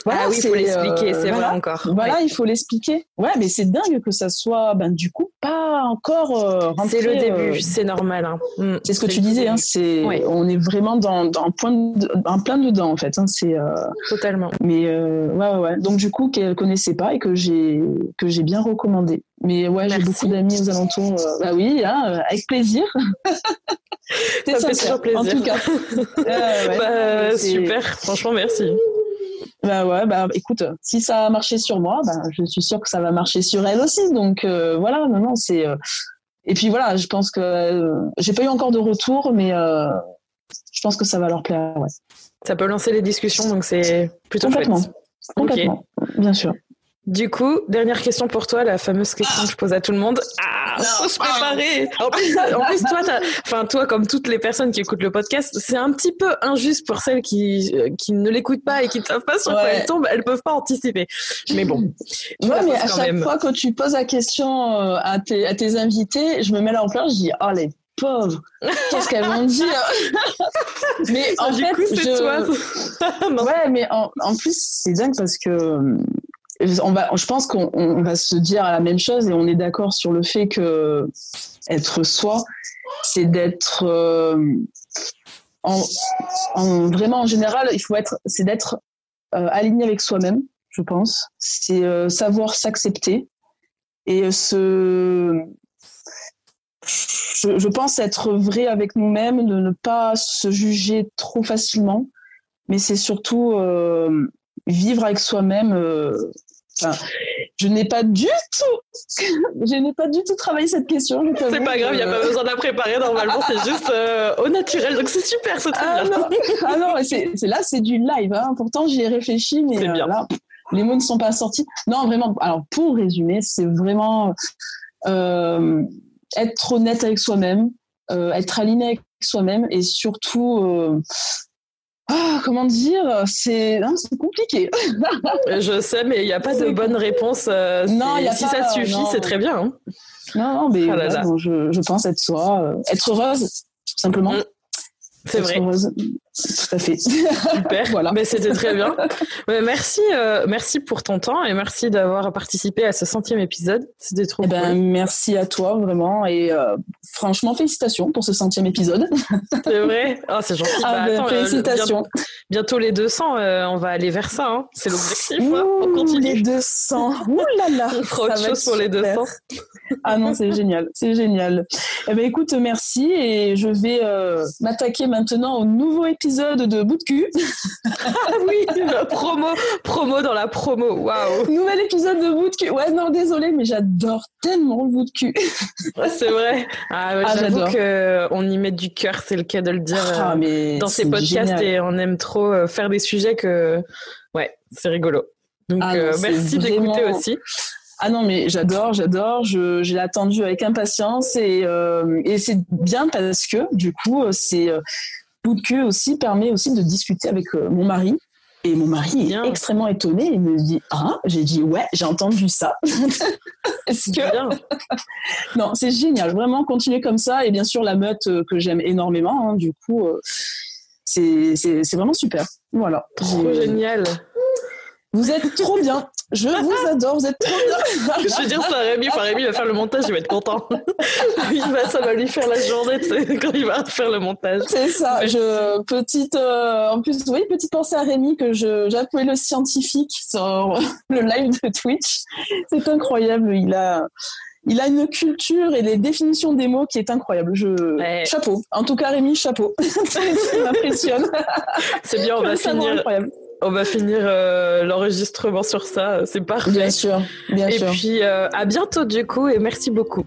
Ah oui, il faut l'expliquer, euh, c'est voilà. vrai encore. Voilà, Ouais. il faut l'expliquer. Ouais, mais c'est dingue que ça soit, ben, du coup, pas encore euh, rentré. C'est le début, euh, c'est normal. hein. Mm, c'est ce que tu disais, hein, début. c'est, Ouais. on est vraiment dans, dans point de- en plein dedans, en fait. Hein, c'est, euh, Totalement. mais ouais, ouais. Donc, du coup, qu'elle connaissait pas et que j'ai, que j'ai bien recommandé. Mais ouais, j'ai beaucoup d'amis aux alentours. bah oui, hein, avec plaisir. C'est Ça fait toujours plaisir. En tout cas. Ouais. Bah, super, franchement, merci. Bah ouais, bah écoute, si ça a marché sur moi, bah, je suis sûre que ça va marcher sur elle aussi. Donc euh, voilà, non, non, c'est. euh, Et puis voilà, je pense que euh, j'ai pas eu encore de retour, mais euh, je pense que ça va leur plaire. Ouais. Ça peut lancer les discussions, donc c'est plutôt Complètement. chouette. Complètement, bien sûr. Du coup, dernière question pour toi, la fameuse question que je pose à tout le monde. Ah, faut se préparer. En plus, en plus toi, enfin toi, comme toutes les personnes qui écoutent le podcast, c'est un petit peu injuste pour celles qui qui ne l'écoutent pas et qui ne savent pas sur quoi elles tombent. Elles peuvent pas anticiper. Mais bon, Ouais, la mais à chaque même. fois que tu poses la question euh, à tes, à tes invités, je me mets là en pleurs, je dis oh les pauvres, qu'est-ce qu'elles vont dire? Mais en du fait, coup, je... toi. Non. Ouais, mais en, en plus, c'est dingue parce que on va, je pense qu'on on va se dire la même chose et on est d'accord sur le fait que être soi, c'est d'être euh, en, en- vraiment en général, il faut être, c'est d'être euh, aligné avec soi-même, je pense. C'est euh, savoir s'accepter et se je, je pense être vrai avec nous-mêmes, de ne pas se juger trop facilement, mais c'est surtout vivre avec soi-même. je n'ai pas du tout, je n'ai pas du tout travaillé cette question. C'est pas grave, il n'y a pas besoin de la préparer normalement, c'est juste au naturel, donc c'est super, c'est très ah bien. Non. Ah non, c'est là, c'est du live. Hein. Pourtant, j'y ai réfléchi, mais bien. là, les mots ne sont pas sortis. Non, vraiment. Alors, pour résumer, c'est vraiment euh, être honnête avec soi-même, euh, être aligné avec soi-même et surtout. Euh, ah, comment dire C'est compliqué. je sais, mais il n'y a pas de bonne réponse. non, y a si ça suffit, c'est très bien. Hein. Non, non, mais ah je, je, pense être soi, être heureuse, tout simplement. Mm. C'est vrai. Tout à fait. Super. voilà. Mais c'était très bien. merci, euh, merci pour ton temps et merci d'avoir participé à ce centième épisode. C'était trop eh ben, Merci à toi vraiment et euh, franchement félicitations pour ce centième épisode. C'est vrai. Oh, c'est gentil. Ah, bah, ben, félicitations. bientôt, les 200, euh, on va aller vers ça. Hein. C'est l'objectif. Hein. On continue. Les 200. Ouh là là. On fera autre chose pour les 200. ah non, c'est génial, c'est génial. Eh ben écoute, merci et je vais m'attaquer maintenant au nouveau épisode de Bout de cul. ah oui, promo, promo dans la promo. Waouh. Nouvel épisode de Bout de cul. Ouais, non, désolé, mais j'adore tellement le bout de cul. c'est vrai. Ah, ah j'avoue qu'on y met du cœur, c'est le cas de le dire ah, euh, dans ces podcasts et on aime trop euh, faire des sujets que, ouais, c'est rigolo. Donc, ah euh, merci d'écouter aussi. Ah non, mais j'adore, j'adore. Je, j'ai attendu avec impatience et, et c'est bien parce que du coup, c'est bout de queue aussi permet aussi de discuter avec euh, mon mari. Et mon mari est extrêmement étonné. Il me dit Ah, j'ai dit Ouais, j'ai entendu ça. Est-ce que. non, c'est génial. Vraiment, continuer comme ça. Et bien sûr, la meute euh, que j'aime énormément. Hein, du coup, euh, c'est, c'est, c'est vraiment super. Voilà. Trop génial. Vous êtes trop bien. Je vous adore. Vous êtes trop bien. je vais dire ça à Rémi. Enfin, Rémi va faire le montage. Il va être content. il va, ça va lui faire la journée quand il va faire le montage. C'est ça. Je, petite, euh, en plus, oui, petite pensée à Rémi que je, j'appelais le scientifique sur le live de Twitch. C'est incroyable. Il a, il a une culture et des définitions des mots qui est incroyable. Je... Chapeau. En tout cas, Rémi, chapeau. ça m'impressionne. C'est bien, on va finir. On va finir euh, l'enregistrement sur ça. C'est parfait. Bien sûr, bien et sûr. Et puis euh, à bientôt du coup et merci beaucoup.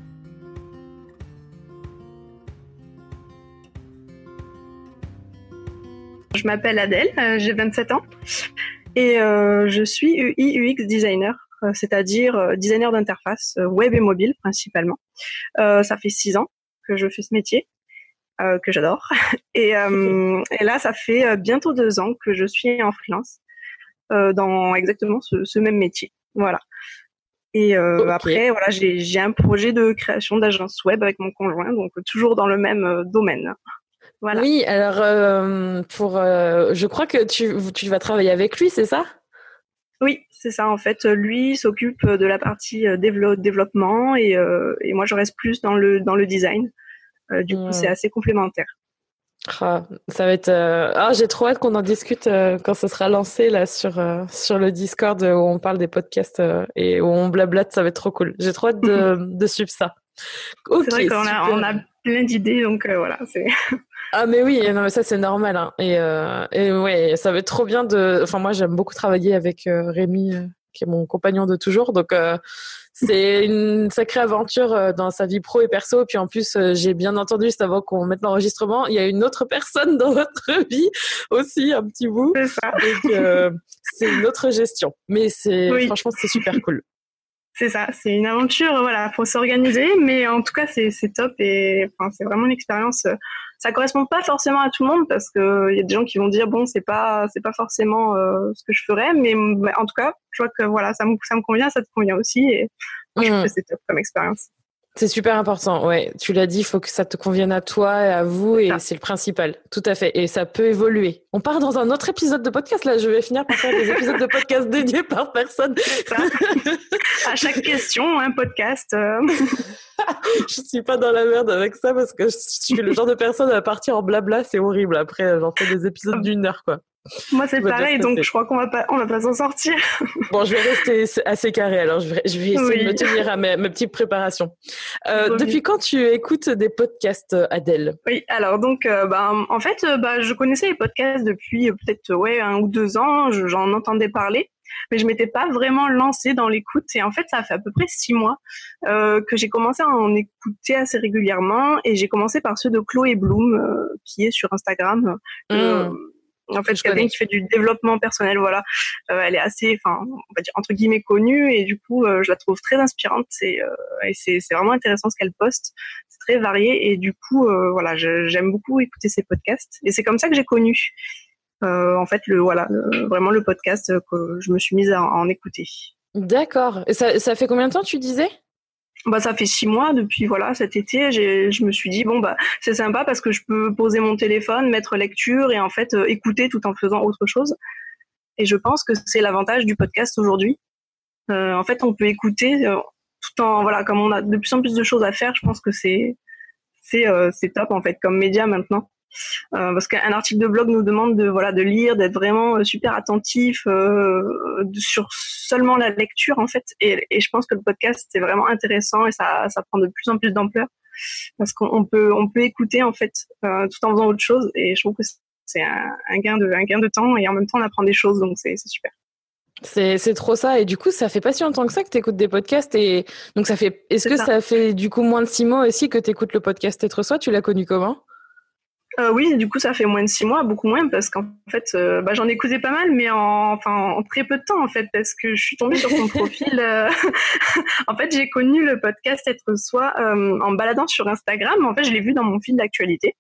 Je m'appelle Adèle, euh, j'ai 27 ans et je suis UI UX designer, c'est-à-dire designer d'interface web et mobile principalement. ça fait six ans que je fais ce métier. Euh, que j'adore. Et, euh, et, là, ça fait euh, bientôt deux ans que je suis en freelance dans exactement ce, ce, même métier. Voilà. Et après, voilà, j'ai un projet de création d'agence web avec mon conjoint, donc toujours dans le même domaine. Voilà. Oui, alors pour, je crois que tu, tu vas travailler avec lui, c'est ça? Oui, c'est ça. En fait, lui s'occupe de la partie développement et, et moi je reste plus dans le dans le design. Euh, du coup, c'est assez complémentaire. Ah, ça va être. Euh, ah, j'ai trop hâte qu'on en discute euh, quand ce sera lancé là sur sur le Discord où on parle des podcasts et où on blablate. Ça va être trop cool. J'ai trop hâte de, de suivre ça. c'est vrai qu'on a, on a plein d'idées, donc voilà. C'est. Ah mais oui, non mais ça c'est normal. Hein. Et, et ouais, ça va être trop bien de. Enfin moi j'aime beaucoup travailler avec Rémi, qui est mon compagnon de toujours. Donc c'est une sacrée aventure euh, dans sa vie pro et perso. Puis en plus, euh, j'ai bien entendu, juste avant qu'on mette l'enregistrement, il y a une autre personne dans votre vie aussi, un petit bout. C'est ça. Euh, c'est une autre gestion. Mais c'est franchement, c'est super cool. C'est ça, c'est une aventure, voilà, faut s'organiser, mais en tout cas, c'est top et enfin, c'est vraiment une expérience ça correspond pas forcément à tout le monde parce que il y a des gens qui vont dire bon c'est pas c'est pas forcément euh, ce que je ferais mais, en tout cas je vois que voilà ça me ça me convient ça te convient aussi et moi, je trouve mm. que c'est top comme expérience c'est super important, ouais. Tu l'as dit, il faut que ça te convienne à toi et à vous, et c'est le principal. Tout à fait. Et ça peut évoluer. On part dans un autre épisode de podcast. Là, je vais finir par faire des épisodes de podcast dédiés par personne. à chaque question, un podcast. Euh. je suis pas dans la merde avec ça parce que je suis le genre de personne à partir en blabla, c'est horrible. Après, j'en fais des épisodes d'une heure, quoi. Moi, c'est pareil, donc je crois qu'on va pas, on va pas s'en sortir. bon, je vais rester assez carré, alors je vais, je vais essayer de me tenir à mes, petites préparations. Euh, depuis quand tu écoutes des podcasts, Adèle? Oui, alors donc, euh, bah, en fait, euh, bah, je connaissais les podcasts depuis peut-être ouais un ou deux ans, j'en entendais parler mais je m'étais pas vraiment lancée dans l'écoute. Et en fait, ça fait à peu près six mois euh, que j'ai commencé à en écouter assez régulièrement. Et j'ai commencé par ceux de Chloé Bloom, euh, qui est sur Instagram. Euh, mmh. En fait, quelqu'un qui fait du développement personnel, voilà. elle est assez, enfin, on va dire entre guillemets connue et du coup, je la trouve très inspirante. et c'est vraiment intéressant ce qu'elle poste. C'est très varié et du coup, voilà, j'aime beaucoup écouter ses podcasts. Et c'est comme ça que j'ai connu euh, en fait, le voilà, vraiment le podcast que je me suis mise à, en écouter. D'accord. Et ça, ça fait combien de temps tu disais? Bah ça fait six mois depuis voilà cet été je me suis dit bon bah c'est sympa parce que je peux poser mon téléphone mettre lecture et en fait euh, écouter tout en faisant autre chose. Et je pense que c'est l'avantage du podcast aujourd'hui. Euh, en fait on peut écouter euh, tout en voilà comme on a de plus en plus de choses à faire je pense que c'est c'est euh, top en fait comme média maintenant parce qu'un article de blog nous demande de voilà de lire, d'être vraiment euh, super attentif euh, sur seulement la lecture en fait. Et, et je pense que le podcast c'est vraiment intéressant et ça, ça prend de plus en plus d'ampleur parce qu'on peut on peut écouter en fait euh, tout en faisant autre chose et je trouve que c'est un, un, gain de un gain de temps et en même temps on apprend des choses donc c'est super. C'est trop ça. Et du coup, ça fait pas si longtemps que ça que tu écoutes des podcasts. Et donc, ça fait. Est-ce que ça. ça. fait du coup moins de six mois aussi que tu écoutes le podcast Être Soi? Tu l'as connu comment? Euh, oui, du coup, ça fait moins de six mois, beaucoup moins, parce qu'en fait, euh, bah, j'en ai écouté pas mal, mais en, enfin, en très peu de temps, en fait, parce que je suis tombée sur ton profil. Euh, en fait, j'ai connu le podcast Être Soi en baladant sur Instagram. En fait, je l'ai vu dans mon fil d'actualité.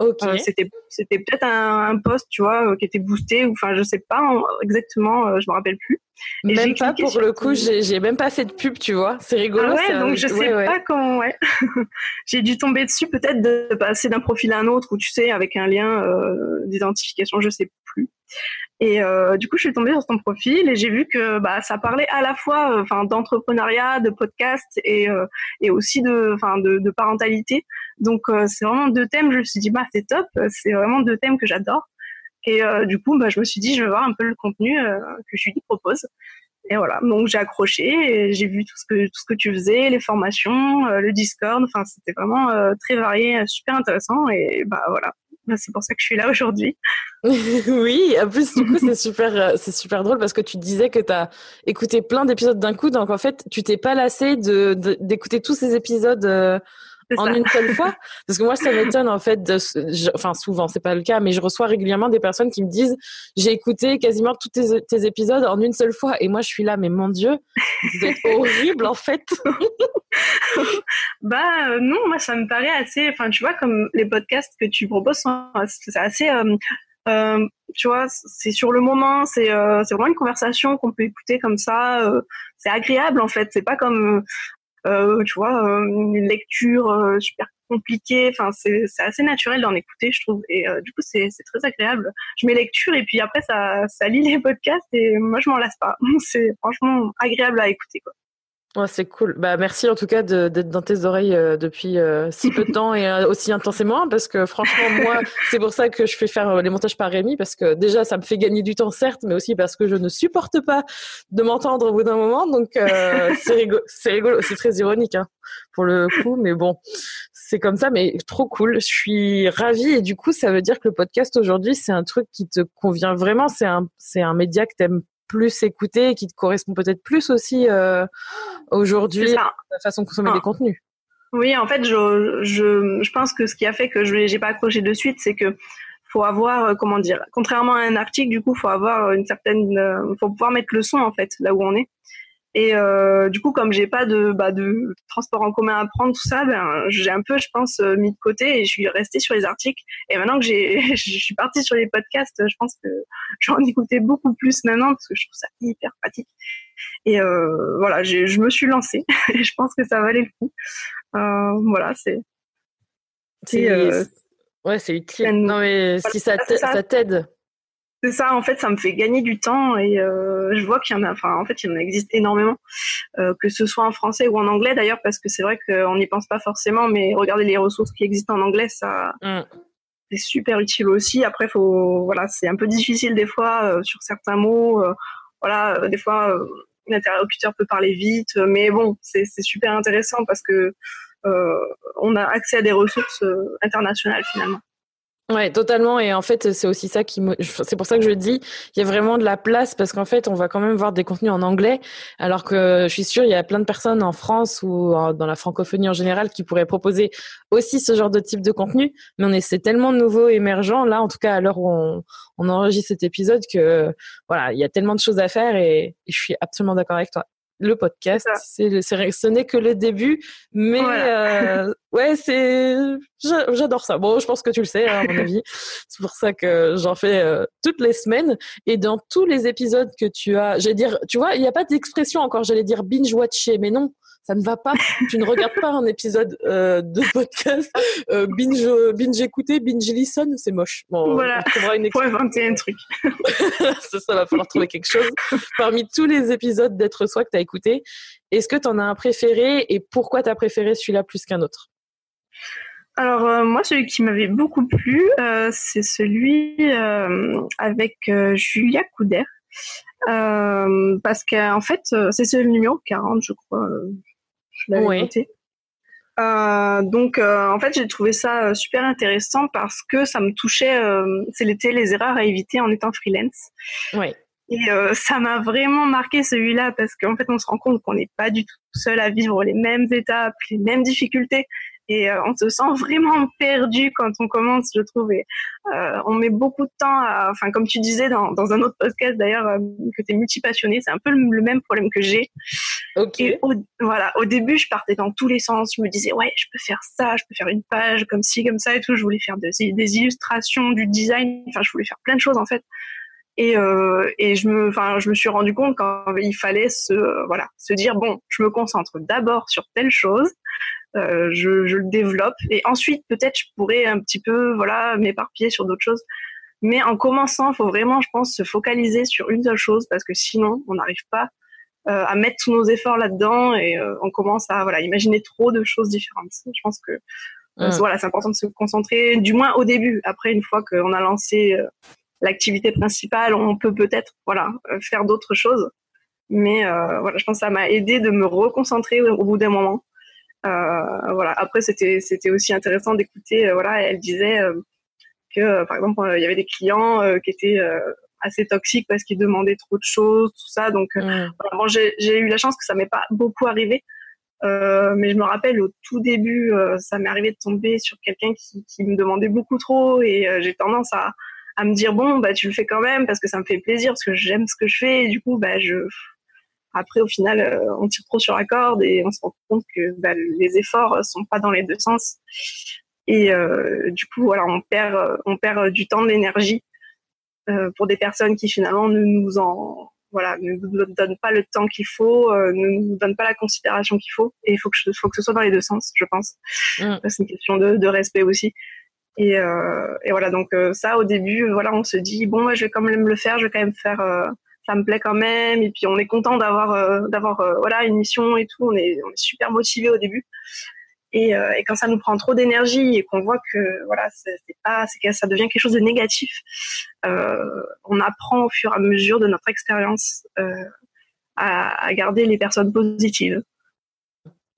Ok. Euh, c'était c'était peut-être un, un, post, tu vois, euh, qui était boosté ou enfin je sais pas exactement, euh, je me rappelle plus. Et même pas pour le coup, j'ai même pas fait de pub, tu vois. C'est rigolo. Ah ouais, donc je sais pas comment. Ouais. j'ai dû tomber dessus peut-être de passer d'un profil à un autre ou tu sais avec un lien d'identification, je sais plus. Et euh, du coup, je suis tombée sur ton profil et j'ai vu que bah, ça parlait à la fois, euh, enfin, d'entrepreneuriat, de podcast et euh, et aussi de, enfin, de, de, parentalité. Donc, euh, c'est vraiment deux thèmes. Je me suis dit, bah, c'est top. C'est vraiment deux thèmes que j'adore. Et du coup, bah, je me suis dit, je vais voir un peu le contenu que lui propose. Et voilà. Donc, j'ai accroché j'ai vu tout ce que tout ce que tu faisais, les formations, le Discord. Enfin, c'était vraiment très varié, super intéressant. Et bah voilà. Bah, c'est pour ça que je suis là aujourd'hui. oui, en plus, du coup, c'est super, euh, c'est super drôle parce que tu disais que tu as écouté plein d'épisodes d'un coup. Donc, en fait, tu t'es pas lassé de, d'écouter tous ces épisodes en une seule fois Parce que moi, ça m'étonne en fait. De, enfin, souvent, c'est pas le cas, mais je reçois régulièrement des personnes qui me disent j'ai écouté quasiment tous tes, tes, épisodes en une seule fois, et moi, je suis là, mais mon Dieu, c'est horrible en fait. bah euh, non, moi, ça me paraît assez. Enfin, tu vois, comme les podcasts que tu proposes, c'est assez. Euh, euh, tu vois, c'est sur le moment, c'est euh, vraiment une conversation qu'on peut écouter comme ça. Euh, c'est agréable en fait. C'est pas comme tu vois, euh, une lecture euh, super compliquée. Enfin, c'est assez naturel d'en écouter, je trouve. Et du coup, c'est très agréable. Je mets lecture et puis après, ça, ça lit les podcasts et moi, je m'en lasse pas. C'est franchement agréable à écouter, quoi c'est cool. Bah, merci en tout cas d'être dans tes oreilles euh, depuis euh, si peu de temps et euh, aussi intensément parce que franchement, moi, c'est pour ça que je fais faire les montages par Rémi parce que déjà, ça me fait gagner du temps, certes, mais aussi parce que je ne supporte pas de m'entendre au bout d'un moment. Donc, c'est rigolo, c'est rigolo, c'est très ironique hein, pour le coup, mais bon, c'est comme ça, mais trop cool. Je suis ravie et du coup, ça veut dire que le podcast aujourd'hui, c'est un truc qui te convient vraiment. C'est un, c'est un média que t'aimes plus écouté et qui te correspond peut-être plus aussi euh, aujourd'hui la façon de consommer des ah. contenus. Oui, en fait, je, je, je pense que ce qui a fait que je n'ai pas accroché de suite, c'est que faut avoir, euh, comment dire, contrairement à un article, du coup, faut avoir une certaine, euh, faut pouvoir mettre le son en fait là où on est. Et euh, du coup, comme j'ai pas de, bah, de transport en commun à prendre, tout ça, ben, j'ai un peu, je pense, euh, mis de côté et je suis restée sur les articles. Et maintenant que j'ai, je suis partie sur les podcasts, je pense que j'en écoutais beaucoup plus maintenant parce que je trouve ça hyper pratique. Et euh, voilà, je me suis lancée et je pense que ça valait le coup. Euh, voilà, c'est. C'est, ouais, c'est utile. Non mais si ça t'aide C'est ça, en fait, ça me fait gagner du temps et euh, je vois qu'il y en a, enfin, en fait, il y en existe énormément, euh, que ce soit en français ou en anglais d'ailleurs, parce que c'est vrai qu'on n'y pense pas forcément, mais regardez les ressources qui existent en anglais, ça, mm. c'est super utile aussi. Après, faut, voilà, c'est un peu difficile des fois euh, sur certains mots, voilà, des fois, l'interlocuteur peut parler vite, mais bon, c'est super intéressant parce que on a accès à des ressources internationales finalement. Ouais, totalement. Et en fait, c'est aussi ça qui, c'est pour ça que je dis, il y a vraiment de la place parce qu'en fait, on va quand même voir des contenus en anglais, alors que je suis sûre, il y a plein de personnes en France ou dans la francophonie en général qui pourraient proposer aussi ce genre de type de contenu. Mais on est, c'est tellement nouveau, émergent là, en tout cas à l'heure où on, on enregistre cet épisode que voilà, il y a tellement de choses à faire et je suis absolument d'accord avec toi le podcast. C'est, ce n'est que le début, mais euh, ouais, c'est j'adore ça. Bon, je pense que tu le sais, hein, à mon avis. c'est pour ça que j'en fais euh, toutes les semaines et dans tous les épisodes que tu as, j'allais dire, tu vois, il n'y a pas d'expression encore. J'allais dire binge watcher, mais non ça ne va pas. tu ne regardes pas un épisode euh, de podcast euh, binge binge écouter, binge listen, c'est moche. Bon, voilà. On une inventer un truc. ça, ça va falloir trouver quelque chose. Parmi tous les épisodes d'être soi que tu as écouté, est-ce que tu en as un préféré et pourquoi tu as préféré celui-là plus qu'un autre? Alors euh, moi, celui qui m'avait beaucoup plu, c'est celui avec Julia Couder. parce qu'en fait, c'est le numéro 40, je crois je l'avais euh, donc, euh, en fait, j'ai trouvé ça euh, super intéressant parce que ça me touchait. C'était les erreurs à éviter en étant freelance. Oui. Et ça m'a vraiment marqué celui-là parce qu'en fait, on se rend compte qu'on n'est pas du tout seul à vivre les mêmes étapes, les mêmes difficultés et euh, on se sent vraiment perdu quand on commence, je trouve. Et, euh, on met beaucoup de temps, à, enfin comme tu disais dans, dans un autre podcast d'ailleurs, euh, que tu es multipassionné, c'est un peu le, même problème que j'ai. Ok. Et au, voilà, au début, je partais dans tous les sens. Je me disais ouais, je peux faire ça, je peux faire une page comme ci, comme ça et tout. Je voulais faire des, des illustrations, du design. Enfin, je voulais faire plein de choses en fait. Et, euh, et je me, enfin, je me suis rendu compte qu'il fallait se, voilà, se dire bon, je me concentre d'abord sur telle chose, euh, je, je, le développe et ensuite peut-être je pourrais un petit peu voilà m'éparpiller sur d'autres choses. Mais en commençant, il faut vraiment, je pense, se focaliser sur une seule chose parce que sinon, on n'arrive pas euh, à mettre tous nos efforts là-dedans et euh, on commence à voilà imaginer trop de choses différentes. Je pense que euh, voilà, c'est important de se concentrer, du moins au début. Après, une fois qu'on a lancé l'activité principale, on peut peut-être voilà faire d'autres choses. Mais voilà, je pense que ça m'a aidé de me reconcentrer au bout d'un moment euh, voilà. Après, c'était c'était aussi intéressant d'écouter. Euh, voilà, elle disait euh, que par exemple il y avait des clients qui étaient assez toxiques parce qu'ils demandaient trop de choses, tout ça. Donc, mm. j'ai eu la chance que ça m'est pas beaucoup arrivé. Euh, mais je me rappelle au tout début, ça m'est arrivé de tomber sur quelqu'un qui, qui, me demandait beaucoup trop et j'ai tendance à, à me dire bon bah tu le fais quand même parce que ça me fait plaisir parce que j'aime ce que je fais et du coup bah je après, au final, euh, on tire trop sur la corde et on se rend compte que bah, les efforts sont pas dans les deux sens. Et euh, du coup, voilà, on perd, on perd du temps, de l'énergie euh, pour des personnes qui finalement ne nous en, voilà, ne nous donnent pas le temps qu'il faut, ne nous donnent pas la considération qu'il faut. Et il faut que, faut que ce soit dans les deux sens, je pense. Mm. C'est une question de, de respect aussi. Et, et voilà, donc ça, au début, voilà, on se dit bon, je vais quand même le faire, je vais quand même faire ça me plaît quand même. Et puis on est content d'avoir euh, d'avoir euh, voilà une mission et tout. On est, super motivé au début. Et, euh, quand ça nous prend trop d'énergie et qu'on voit que voilà c'est pas ça devient quelque chose de négatif on apprend au fur et à mesure de notre expérience à, à, garder les personnes positives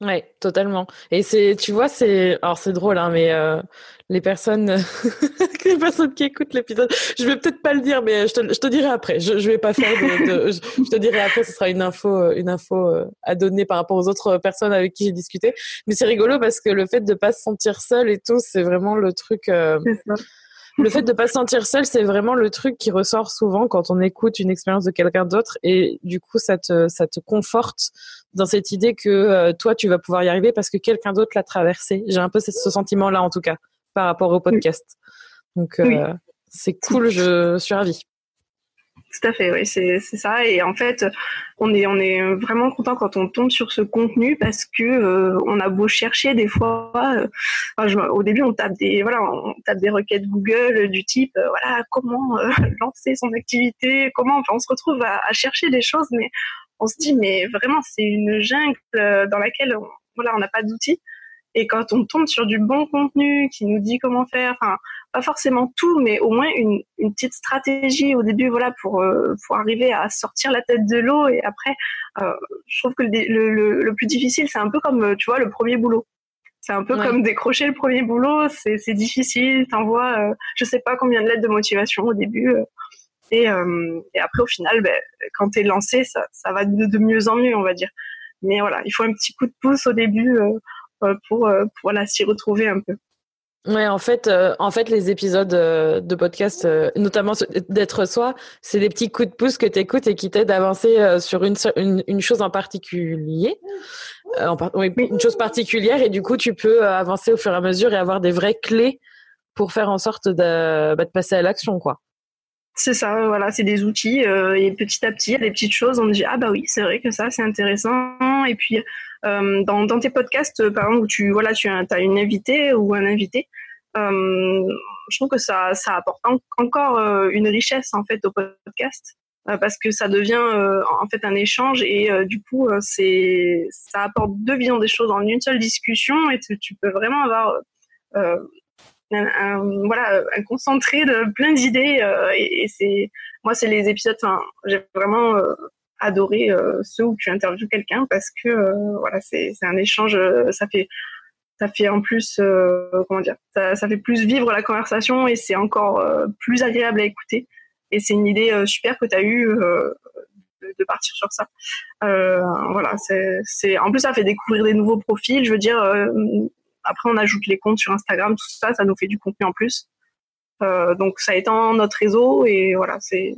Ouais, totalement. Et c'est, tu vois, c'est, alors c'est drôle, hein, mais euh, les personnes, les personnes qui écoutent l'épisode, je vais peut-être pas le dire, mais je te, je te dirai après. Je, je vais pas faire de, je, te dirai après. Ce sera une info, une info euh, à donner par rapport aux autres personnes avec qui j'ai discuté. Mais c'est rigolo parce que le fait de pas se sentir seul et tout, c'est vraiment le truc. Euh, le fait de pas se sentir seul, c'est vraiment le truc qui ressort souvent quand on écoute une expérience de quelqu'un d'autre et du coup ça te ça te conforte dans cette idée que euh, toi tu vas pouvoir y arriver parce que quelqu'un d'autre l'a traversé. J'ai un peu ce, sentiment là en tout cas par rapport au podcast. Donc euh, c'est cool, je suis ravie. Tout à fait, oui, c'est ça. Et en fait, on est on est vraiment content quand on tombe sur ce contenu parce que euh, on a beau chercher des fois. Euh, au début, on tape des voilà, on tape des requêtes Google du type euh, voilà comment lancer son activité, comment. Enfin, on se retrouve à, à, chercher des choses, mais on se dit mais vraiment c'est une jungle dans laquelle on, voilà on n'a pas d'outils. Et quand on tombe sur du bon contenu qui nous dit comment faire, enfin pas forcément tout, mais au moins une, une petite stratégie au début, voilà, pour euh, pour arriver à sortir la tête de l'eau. Et après, euh, je trouve que le, le, le plus difficile, c'est un peu comme tu vois le premier boulot. C'est un peu comme décrocher le premier boulot. C'est c'est difficile. T'envoies, euh, je sais pas combien de lettres de motivation au début. Euh, et, euh, et après, au final, ben, quand t'es lancé, ça, ça va de, de, mieux en mieux, on va dire. Mais voilà, il faut un petit coup de pouce au début euh, pour, euh, pour voilà, s'y retrouver un peu. Ouais, en fait, euh, en fait, les épisodes euh, de podcast, euh, notamment d'être soi, c'est des petits coups de pouce que tu écoutes et qui t'aident à avancer sur une, une, une, chose en particulier, en oui, une chose particulière, et du coup, tu peux avancer au fur et à mesure et avoir des vraies clés pour faire en sorte de, bah, de passer à l'action, quoi. C'est ça, voilà, c'est des outils et petit à petit, il y a des petites choses, on dit ah bah oui, c'est vrai que ça c'est intéressant et puis euh, dans, dans, tes podcasts, euh, par exemple, où tu voilà, tu as une invitée ou un invité, euh, je trouve que ça, ça apporte encore une richesse en fait au podcast parce que ça devient en fait un échange et du coup c'est ça apporte deux visions des choses en une seule discussion et tu, peux vraiment avoir un, voilà un concentré de plein d'idées et, c'est moi c'est les épisodes j'ai vraiment adorer euh, ceux où tu interviews quelqu'un parce que euh, voilà, c'est un échange, euh, ça fait ça fait en plus comment dire, ça, ça, fait plus vivre la conversation et c'est encore plus agréable à écouter. Et c'est une idée super que tu as eue de, partir sur ça. Voilà, c'est en plus ça fait découvrir des nouveaux profils. Je veux dire, après on ajoute les comptes sur Instagram, tout ça, ça nous fait du contenu en plus. Donc ça étend notre réseau et voilà, c'est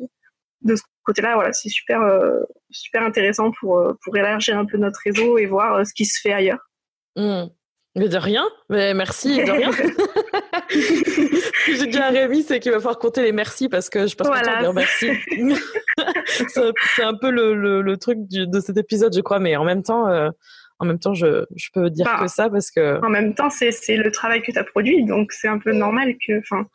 de ce côté-là, voilà, c'est super, euh, super intéressant pour, euh, pour élargir un peu notre réseau et voir euh, ce qui se fait ailleurs. Mmh. Mais de rien, mais merci, de rien. J'ai dit à Rémi, c'est qu'il va falloir compter les merci parce que je pense voilà. dire merci. c'est un peu le, le, le truc du, de cet épisode, je crois, mais en même temps, euh, en même temps, je, je peux dire bah, que ça parce que. En même temps, c'est le travail que tu as produit, donc c'est un peu normal que, enfin,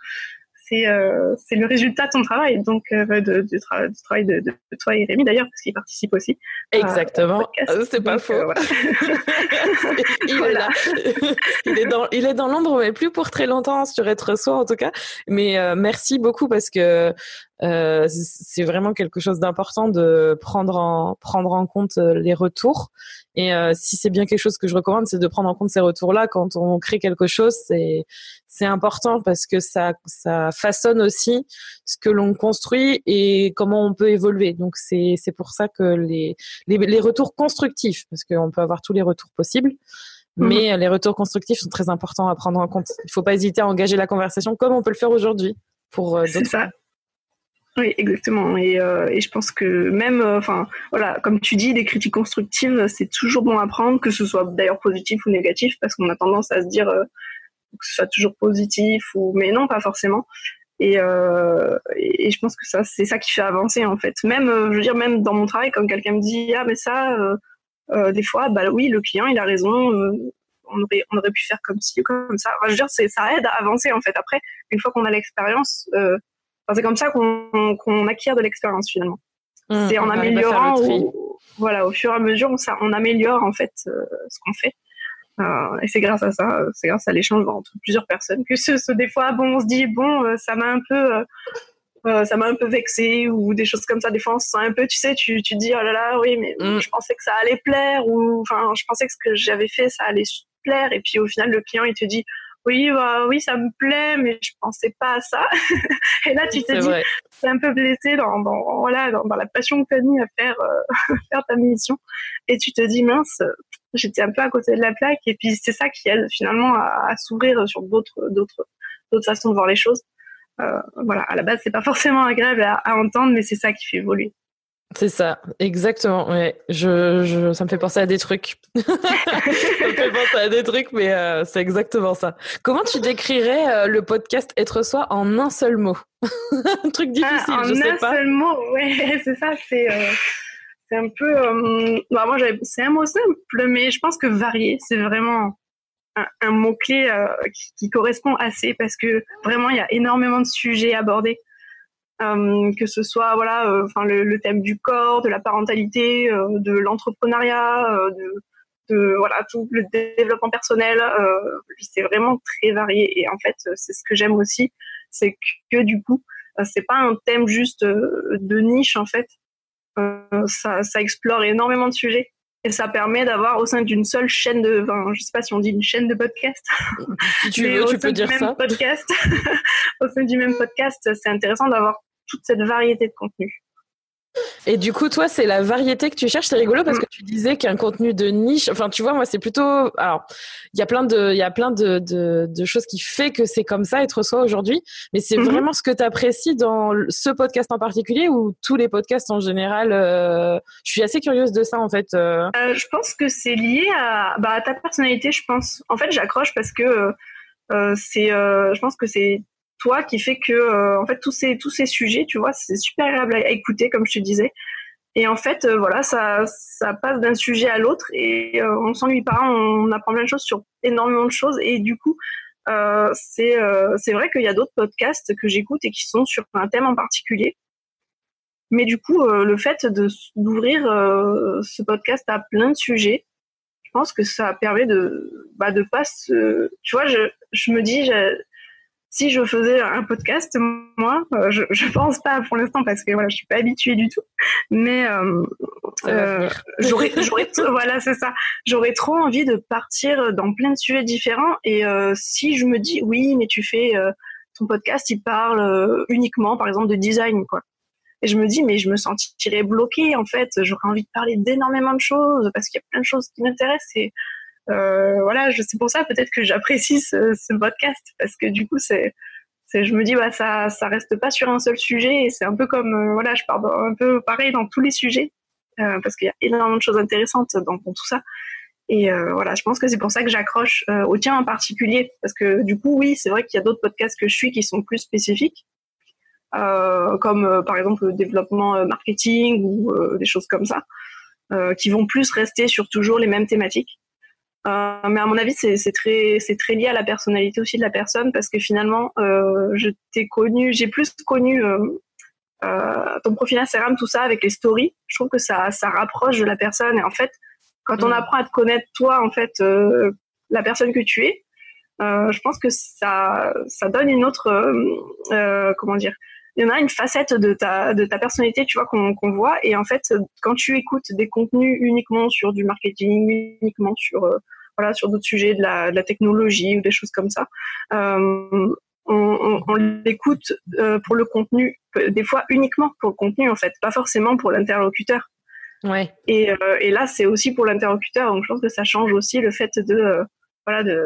c'est euh, c'est le résultat de ton travail, donc euh, de, du, travail de, de, toi et Rémi d'ailleurs, parce qu'il participe aussi. Exactement, euh, c'est pas faux. Voilà. il est là. il est dans, il est dans l'ombre, mais plus pour très longtemps sur être soi en tout cas. Mais merci beaucoup parce que euh, c'est vraiment quelque chose d'important de prendre en prendre en compte les retours. Et euh, si c'est bien quelque chose que je recommande, c'est de prendre en compte ces retours-là quand on crée quelque chose. C'est c'est important parce que ça ça façonne aussi ce que l'on construit et comment on peut évoluer. Donc c'est c'est pour ça que les les, les retours constructifs, parce qu'on peut avoir tous les retours possibles. Mhm. Mais les retours constructifs sont très importants à prendre en compte. Il faut pas hésiter à engager la conversation comme on peut le faire aujourd'hui pour d'autres. Oui, exactement. Et, euh, et, je pense que même, euh, enfin, voilà, comme tu dis, des critiques constructives, c'est toujours bon à prendre, que ce soit d'ailleurs positif ou négatif, parce qu'on a tendance à se dire euh, que ce soit toujours positif ou, mais non, pas forcément. Et, je pense que ça, c'est ça qui fait avancer en fait. Même, je veux dire, même dans mon travail, comme quelqu'un me dit, ah mais ça, des fois, bah oui, le client, il a raison. on aurait, on aurait pu faire comme ci ou comme ça. Je veux dire, ça aide à avancer en fait. Après, une fois qu'on a l'expérience. C'est comme ça qu'on acquiert de l'expérience finalement. Mmh, c'est en améliorant, voilà, au fur et à mesure, on, on améliore en fait euh, ce qu'on fait. Euh, et c'est grâce à ça, c'est grâce à l'échange entre plusieurs personnes que ce, ce, des fois, bon, on se dit bon, euh, ça m'a un peu, ça m'a un peu vexé ou des choses comme ça. Des fois, on se sent un peu, tu sais, tu, tu dis oh là là, oui, mais mmh. je pensais que ça allait plaire ou enfin, je pensais que ce que j'avais fait, ça allait plaire. Et puis au final, le client, il te dit oui, bah, oui, ça me plaît, mais je pensais pas à ça. et là, tu te dis, c'est un peu blessé dans, dans voilà, dans, dans, la passion que tu as mis à faire, euh, faire ta mission. Et tu te dis, mince, j'étais un peu à côté de la plaque. Et puis, c'est ça qui aide finalement à, à s'ouvrir sur d'autres, d'autres, d'autres façons de voir les choses. Euh, voilà, à la base, c'est pas forcément agréable à, à entendre, mais c'est ça qui fait évoluer. C'est ça, exactement. Ouais. Je, je, ça me fait penser à des trucs. ça me fait penser à des trucs, mais euh, c'est exactement ça. Comment tu décrirais euh, le podcast Être Soi en un seul mot? Un truc difficile, ah, je sais pas. En un seul mot, ouais, c'est ça. C'est euh, un peu. Bah, moi, c'est un mot simple, mais je pense que varié, c'est vraiment un, un mot-clé qui, qui, correspond assez parce que vraiment, il y a énormément de sujets abordés. Euh, que ce soit voilà, euh, enfin le, le, thème du corps, de la parentalité, euh, de l'entrepreneuriat, de, de, voilà tout le développement personnel. c'est vraiment très varié et en fait c'est ce que j'aime aussi, c'est que, du coup c'est pas un thème juste de niche en fait. ça, ça explore énormément de sujets et ça permet d'avoir au sein d'une seule chaîne de, enfin, je sais pas si on dit une chaîne de podcast. Si tu veux, tu peux dire ça. Podcast, au sein du même podcast, c'est intéressant d'avoir toute cette variété de contenu. Et du coup, toi, c'est la variété que tu cherches. C'est rigolo parce que tu disais qu'un contenu de niche. Enfin, tu vois, moi, c'est plutôt. Alors, il y a plein de, il y a plein de, de, choses qui fait que c'est comme ça être soi aujourd'hui. Mais c'est mm-hmm. vraiment ce que tu apprécies dans ce podcast en particulier ou tous les podcasts en général. Euh, je suis assez curieuse de ça, en fait. Euh. Euh, je pense que c'est lié à, bah, à ta personnalité. Je pense. En fait, j'accroche parce que c'est. je pense que c'est toi qui fait que euh, en fait tous ces tous ces sujets tu vois c'est super agréable à, écouter comme je te disais. Et en fait euh, voilà ça ça passe d'un sujet à l'autre et euh, on s'ennuie pas on apprend plein de choses sur énormément de choses. Et du coup c'est c'est vrai qu'il y a d'autres podcasts que j'écoute et qui sont sur un thème en particulier. Mais du coup le fait de d'ouvrir ce podcast à plein de sujets je pense que ça permet de bah de pas se tu vois je je me dis si je faisais un podcast, moi, euh, je, je pense pas pour l'instant parce que voilà, je suis pas habituée du tout, mais euh, euh j'aurais, j'aurais, voilà, c'est ça. J'aurais trop envie de partir dans plein de sujets différents et euh, si je me dis oui, mais tu fais ton podcast, il parle uniquement, par exemple, de design, quoi. Et je me dis, mais je me sentirais bloquée, en fait. J'aurais envie de parler d'énormément de choses parce qu'il y a plein de choses qui m'intéressent et euh, voilà, c'est pour ça peut-être que j'apprécie ce, ce, podcast parce que du coup c'est je me dis bah ça ça reste pas sur un seul sujet et c'est un peu comme euh, voilà je parle un peu pareil dans tous les sujets euh, parce qu'il y a énormément de choses intéressantes dans, tout ça. Et euh, voilà je pense que c'est pour ça que j'accroche euh, au tien en particulier parce que du coup oui c'est vrai qu'il y a d'autres podcasts que je suis qui sont plus spécifiques comme par exemple le développement marketing ou des choses comme ça qui vont plus rester sur toujours les mêmes thématiques euh, mais à mon avis, c'est très, c'est très lié à la personnalité aussi de la personne parce que finalement, euh, je t'ai connu, j'ai plus connu euh, ton profil Instagram, tout ça avec les stories. Je trouve que ça, ça rapproche de la personne. Et en fait, quand on mm. apprend à te connaître toi, en fait, la personne que tu es, je pense que ça, ça donne une autre, comment dire, il y en a une facette de ta, de ta personnalité, tu vois, qu'on qu'on voit. Et en fait, quand tu écoutes des contenus uniquement sur du marketing, uniquement sur voilà, sur d'autres sujets de la, de la, technologie ou des choses comme ça. Euh, on, on, l'écoute euh, pour le contenu, des fois uniquement pour le contenu en fait, pas forcément pour l'interlocuteur. Ouais. Et, euh, et là, c'est aussi pour l'interlocuteur, donc je pense que ça change aussi le fait de voilà de,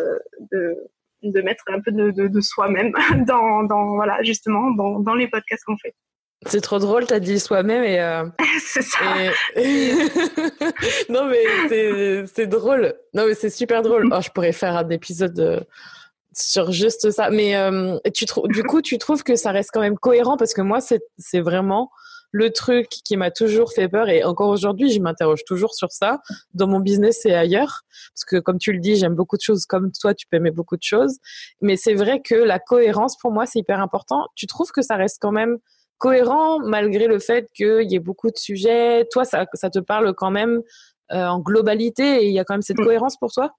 de, de mettre un peu de, de, de soi-même dans, dans voilà justement dans, dans les podcasts qu'on fait. C'est trop drôle, t'as dit soi-même et. Euh, c'est ça. non mais c'est drôle. Non mais c'est super drôle. Oh, je pourrais faire un épisode euh, sur juste ça. Mais euh, tu du coup, tu trouves que ça reste quand même cohérent? Parce que moi, c'est vraiment le truc qui m'a toujours fait peur et encore aujourd'hui, je m'interroge toujours sur ça dans mon business et ailleurs parce que comme tu le dis, j'aime beaucoup de choses comme toi, tu peux aimer beaucoup de choses. Mais c'est vrai que la cohérence pour moi, c'est hyper important. Tu trouves que ça reste quand même cohérent malgré le fait qu'il y ait beaucoup de sujets. Toi, ça, ça te parle quand même euh, en globalité et il y a quand même cette mm. cohérence pour toi?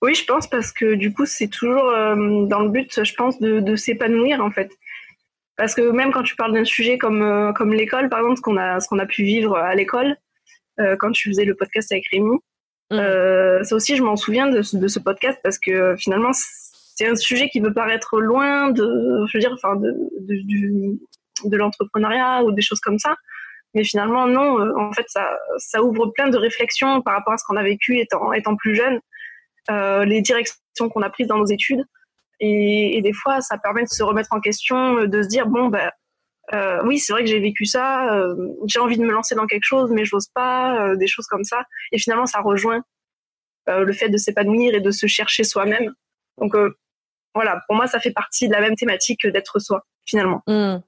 Oui, je pense parce que du coup, c'est toujours euh, dans le but, je pense, de, de s'épanouir en fait. Parce que même quand tu parles d'un sujet comme, euh, comme l'école, par exemple, ce qu'on a, qu'on a pu vivre à l'école, quand tu faisais le podcast avec Rémi, mm. ça aussi, je m'en souviens de, de, ce podcast parce que finalement, c'est un sujet qui peut paraître loin de, je veux dire, enfin, de, du, de l'entrepreneuriat ou des choses comme ça. Mais finalement, non, euh, en fait, ça, ça ouvre plein de réflexions par rapport à ce qu'on a vécu étant, étant plus jeune, euh, les directions qu'on a prises dans nos études. Et, des fois, ça permet de se remettre en question, de se dire, bon, euh, oui, c'est vrai que j'ai vécu ça, euh, j'ai envie de me lancer dans quelque chose, mais j'ose pas, euh, des choses comme ça. Et finalement, ça rejoint le fait de s'épanouir et de se chercher soi-même. Donc voilà, pour moi, ça fait partie de la même thématique d'être soi, finalement. Mmh.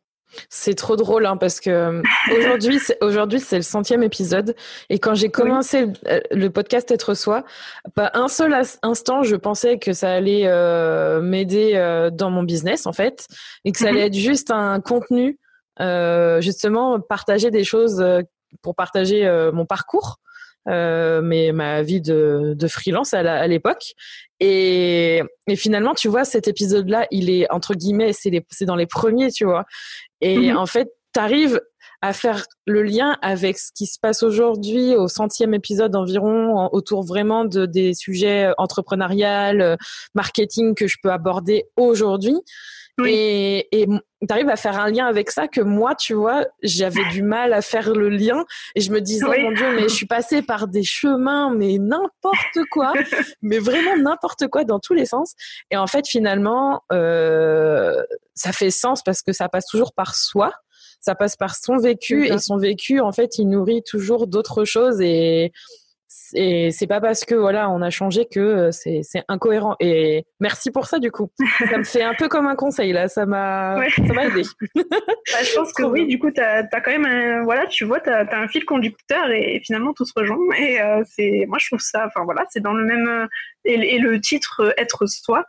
C'est trop drôle hein, parce que aujourd'hui, aujourd'hui c'est le centième épisode et quand j'ai commencé le podcast Être soi, pas un seul instant je pensais que ça allait m'aider dans mon business en fait et que ça allait mmh être juste un contenu euh, justement partager des choses euh, pour partager euh, mon parcours. Euh, mais ma vie de, de freelance à l'époque. Et, et, finalement, tu vois, cet épisode-là, il est entre guillemets, c'est dans les premiers, tu vois. Et mhm. en fait, tu arrives à faire le lien avec ce qui se passe aujourd'hui au centième épisode environ, autour vraiment de des sujets entrepreneurial, marketing que je peux aborder aujourd'hui. Et, et tu arrives à faire un lien avec ça que moi, tu vois, j'avais du mal à faire le lien et je me disais, oh mon Dieu, mais je suis passée par des chemins, mais n'importe quoi, mais vraiment n'importe quoi dans tous les sens. Et en fait, finalement, euh, ça fait sens parce que ça passe toujours par soi. Ça passe par son vécu et son vécu, en fait, il nourrit toujours d'autres choses et, et c'est pas parce que voilà on a changé que euh, c'est incohérent et merci pour ça du coup. Ça me fait un peu comme un conseil là. Ça m'a ça m'a aidé. Bah, je pense que oui du coup tu as, quand même un, voilà tu vois tu as, un fil conducteur et, finalement tout se rejoint et euh, c'est moi je trouve ça enfin voilà c'est dans le même euh, et, le titre être soi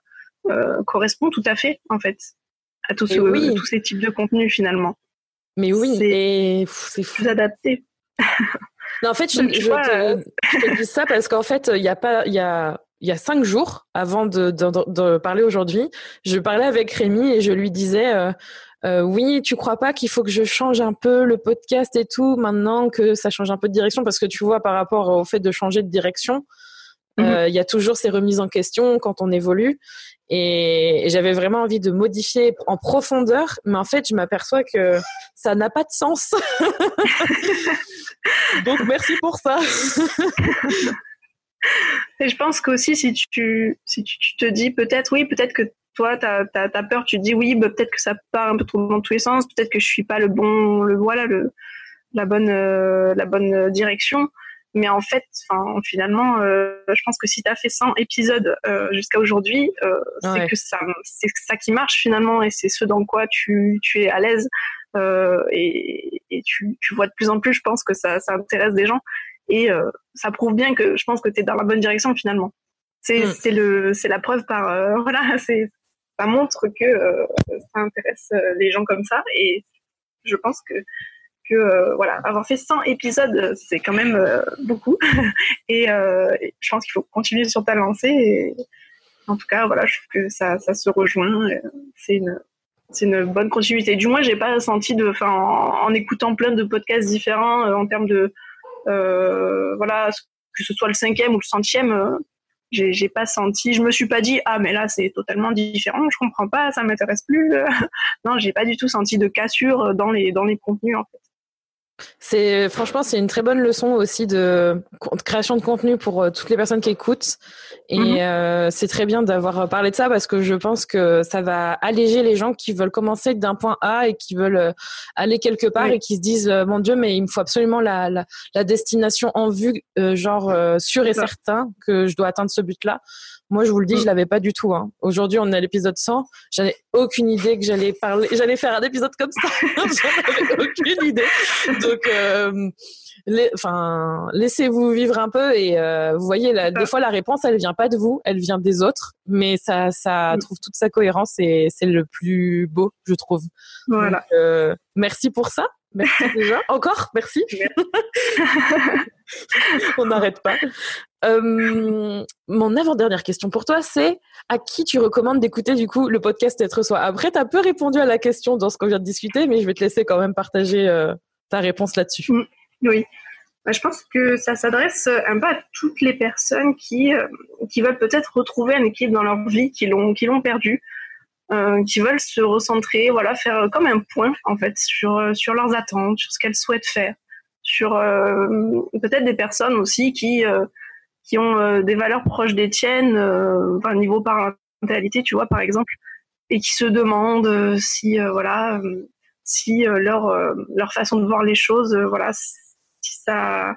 correspond tout à fait en fait à tous tous ces types de contenus finalement mais oui c'est plus adapté Non, en fait, je, euh, te, dis ça parce qu'en fait, il y a pas, il y a, il y a cinq jours avant de, de, parler aujourd'hui, je parlais avec Rémi et je lui disais. Euh, euh, oui, tu crois pas qu'il faut que je change un peu le podcast et tout maintenant que ça change un peu de direction? Parce que tu vois par rapport au fait de changer de direction, mhm. il y a toujours ces remises en question quand on évolue et, j'avais vraiment envie de modifier en profondeur, mais en fait, je m'aperçois que ça n'a pas de sens. Donc, merci pour ça. et je pense qu'aussi, si tu, si tu, te dis peut-être, oui, peut-être que toi, tu as, peur, tu te dis, oui, bah, peut-être que ça part un peu trop dans tous les sens, peut-être que je suis pas le bon, le voilà, le, la bonne, euh, la bonne direction. Mais en fait, finalement, euh, je pense que si tu as fait 100 épisodes euh, jusqu'à aujourd'hui, euh, c'est que ça, c'est ça qui marche finalement et c'est ce dans quoi tu, tu es à l'aise et, et tu, tu, vois de plus en plus, je pense que ça, ça intéresse des gens et ça prouve bien que je pense que tu es dans la bonne direction finalement. C'est, mm. c'est le, c'est la preuve par, voilà, c'est, ça montre que ça intéresse les gens comme ça et je pense que que euh, voilà, avoir fait 100 épisodes, euh, c'est quand même euh, beaucoup. et, je pense qu'il faut continuer sur ta lancée. Et, en tout cas, voilà, je trouve que ça, ça se rejoint. C'est une, c'est une bonne continuité. Du moins, j'ai pas senti de, enfin, en, écoutant plein de podcasts différents en termes de, voilà, que ce soit le cinquième ou le centième, j'ai, j'ai pas senti, je me suis pas dit ah mais là c'est totalement différent, je comprends pas, ça m'intéresse plus. non, j'ai pas du tout senti de cassure dans les dans les contenus en fait. C'est franchement c'est une très bonne leçon aussi de, création de contenu pour euh, toutes les personnes qui écoutent. Et mhm. euh, c'est très bien d'avoir parlé de ça parce que je pense que ça va alléger les gens qui veulent commencer d'un point A et qui veulent euh, aller quelque part et qui se disent mon Dieu mais il me faut absolument la, la, destination en vue genre sûr et certain que je dois atteindre ce but là moi, je vous le dis, je mm. l'avais pas du tout. Hein. Aujourd'hui, on est à l'épisode 100. J'avais aucune idée que j'allais parler, j'allais faire un épisode comme ça. J'en avais aucune idée. Donc, euh, enfin, laissez-vous vivre un peu et euh, vous voyez, des fois, la réponse, elle vient pas de vous, elle vient des autres, mais ça, ça mm. trouve toute sa cohérence et c'est le plus beau, je trouve. Voilà. euh, merci pour ça. Merci déjà. Encore, merci. On n'arrête pas. Euh, mon avant-dernière question pour toi, c'est à qui tu recommandes d'écouter du coup le podcast Être Soi? Après, tu as peu répondu à la question dans ce qu'on vient de discuter, mais je vais te laisser quand même partager euh, ta réponse là-dessus. Mm, oui. Bah, je pense que ça s'adresse un peu à toutes les personnes qui, euh, qui veulent peut-être retrouver un équilibre dans leur vie, qui l'ont, qui perdu, qui veulent se recentrer, voilà, faire comme un point en fait sur, sur leurs attentes, sur ce qu'elles souhaitent faire, sur peut-être des personnes aussi qui qui ont euh, des valeurs proches des tiennes, euh, enfin, niveau parentalité, tu vois, par exemple, et qui se demandent euh, si, voilà, si leur leur façon de voir les choses, voilà, si ça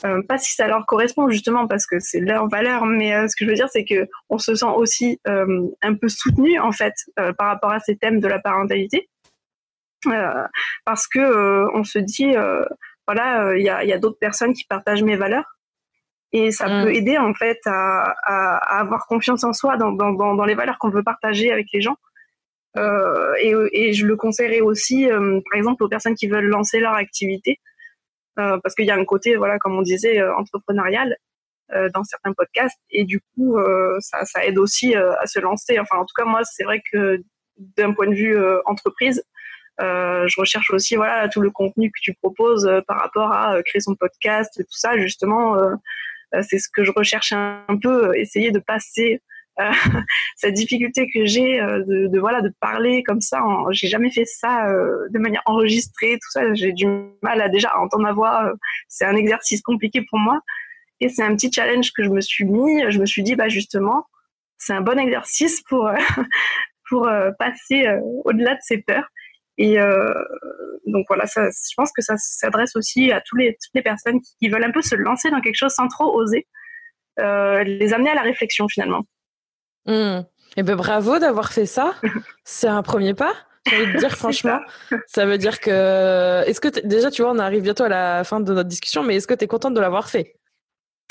pas si ça leur correspond justement parce que c'est leur valeur, mais ce que je veux dire c'est que on se sent aussi un peu soutenu en fait par rapport à ces thèmes de la parentalité parce que on se dit voilà il y a, y a d'autres personnes qui partagent mes valeurs et ça mm. peut aider en fait à, à, avoir confiance en soi dans, dans, dans les valeurs qu'on veut partager avec les gens. Euh, et, et, je le conseillerais aussi, euh, par exemple, aux personnes qui veulent lancer leur activité, euh, parce qu'il y a un côté, voilà, comme on disait, euh, entrepreneurial euh, dans certains podcasts, et du coup, ça, ça, aide aussi à se lancer. Enfin, en tout cas, moi, c'est vrai que d'un point de vue entreprise, je recherche aussi, voilà, tout le contenu que tu proposes par rapport à créer son podcast, tout ça, justement c'est ce que je recherche un, peu, essayer de passer euh, cette difficulté que j'ai de, de, voilà de parler comme ça. J'ai jamais fait ça de manière enregistrée, tout ça. J'ai du mal à déjà entendre ma voix. c'est un exercice compliqué pour moi. Et c'est un petit challenge que je me suis mis. Je me suis dit, bah justement, c'est un bon exercice pour pour passer au-delà de ces peurs. Et euh, donc voilà, je pense que ça s'adresse aussi à tous les, toutes les personnes qui, veulent un peu se lancer dans quelque chose sans trop oser, euh, les amener à la réflexion finalement. Et hmm. Eh ben bravo d'avoir fait ça. C'est un premier pas. J'ai envie de dire franchement, ça. veut dire que est-ce que déjà tu vois, on arrive bientôt à la fin de notre discussion, mais est-ce que tu es contente de l'avoir fait?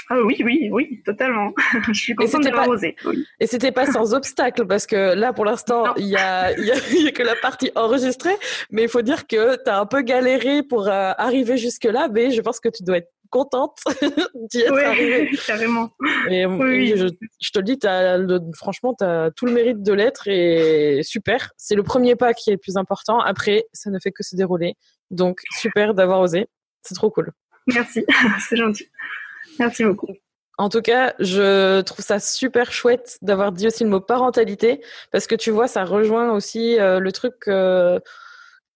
Ah oui, oui, oui, totalement. je suis contente de l'avoir osé. Et c'était pas sans obstacle parce que là, pour l'instant, il y a, y, a, que la partie enregistrée, mais il faut dire que tu as un peu galéré pour euh, arriver jusque là, mais je pense que tu dois être contente d'y être oui, carrément. Et, oui. je, te le dis, as franchement, tu as tout le mérite de l'être et super. C'est le premier pas qui est le plus important. Après, ça ne fait que se dérouler. Donc, super d'avoir osé. C'est trop cool. Merci, c'est gentil. Merci beaucoup. En tout cas, je trouve ça super chouette d'avoir dit aussi le mot parentalité parce que tu vois, ça rejoint aussi euh, le truc euh,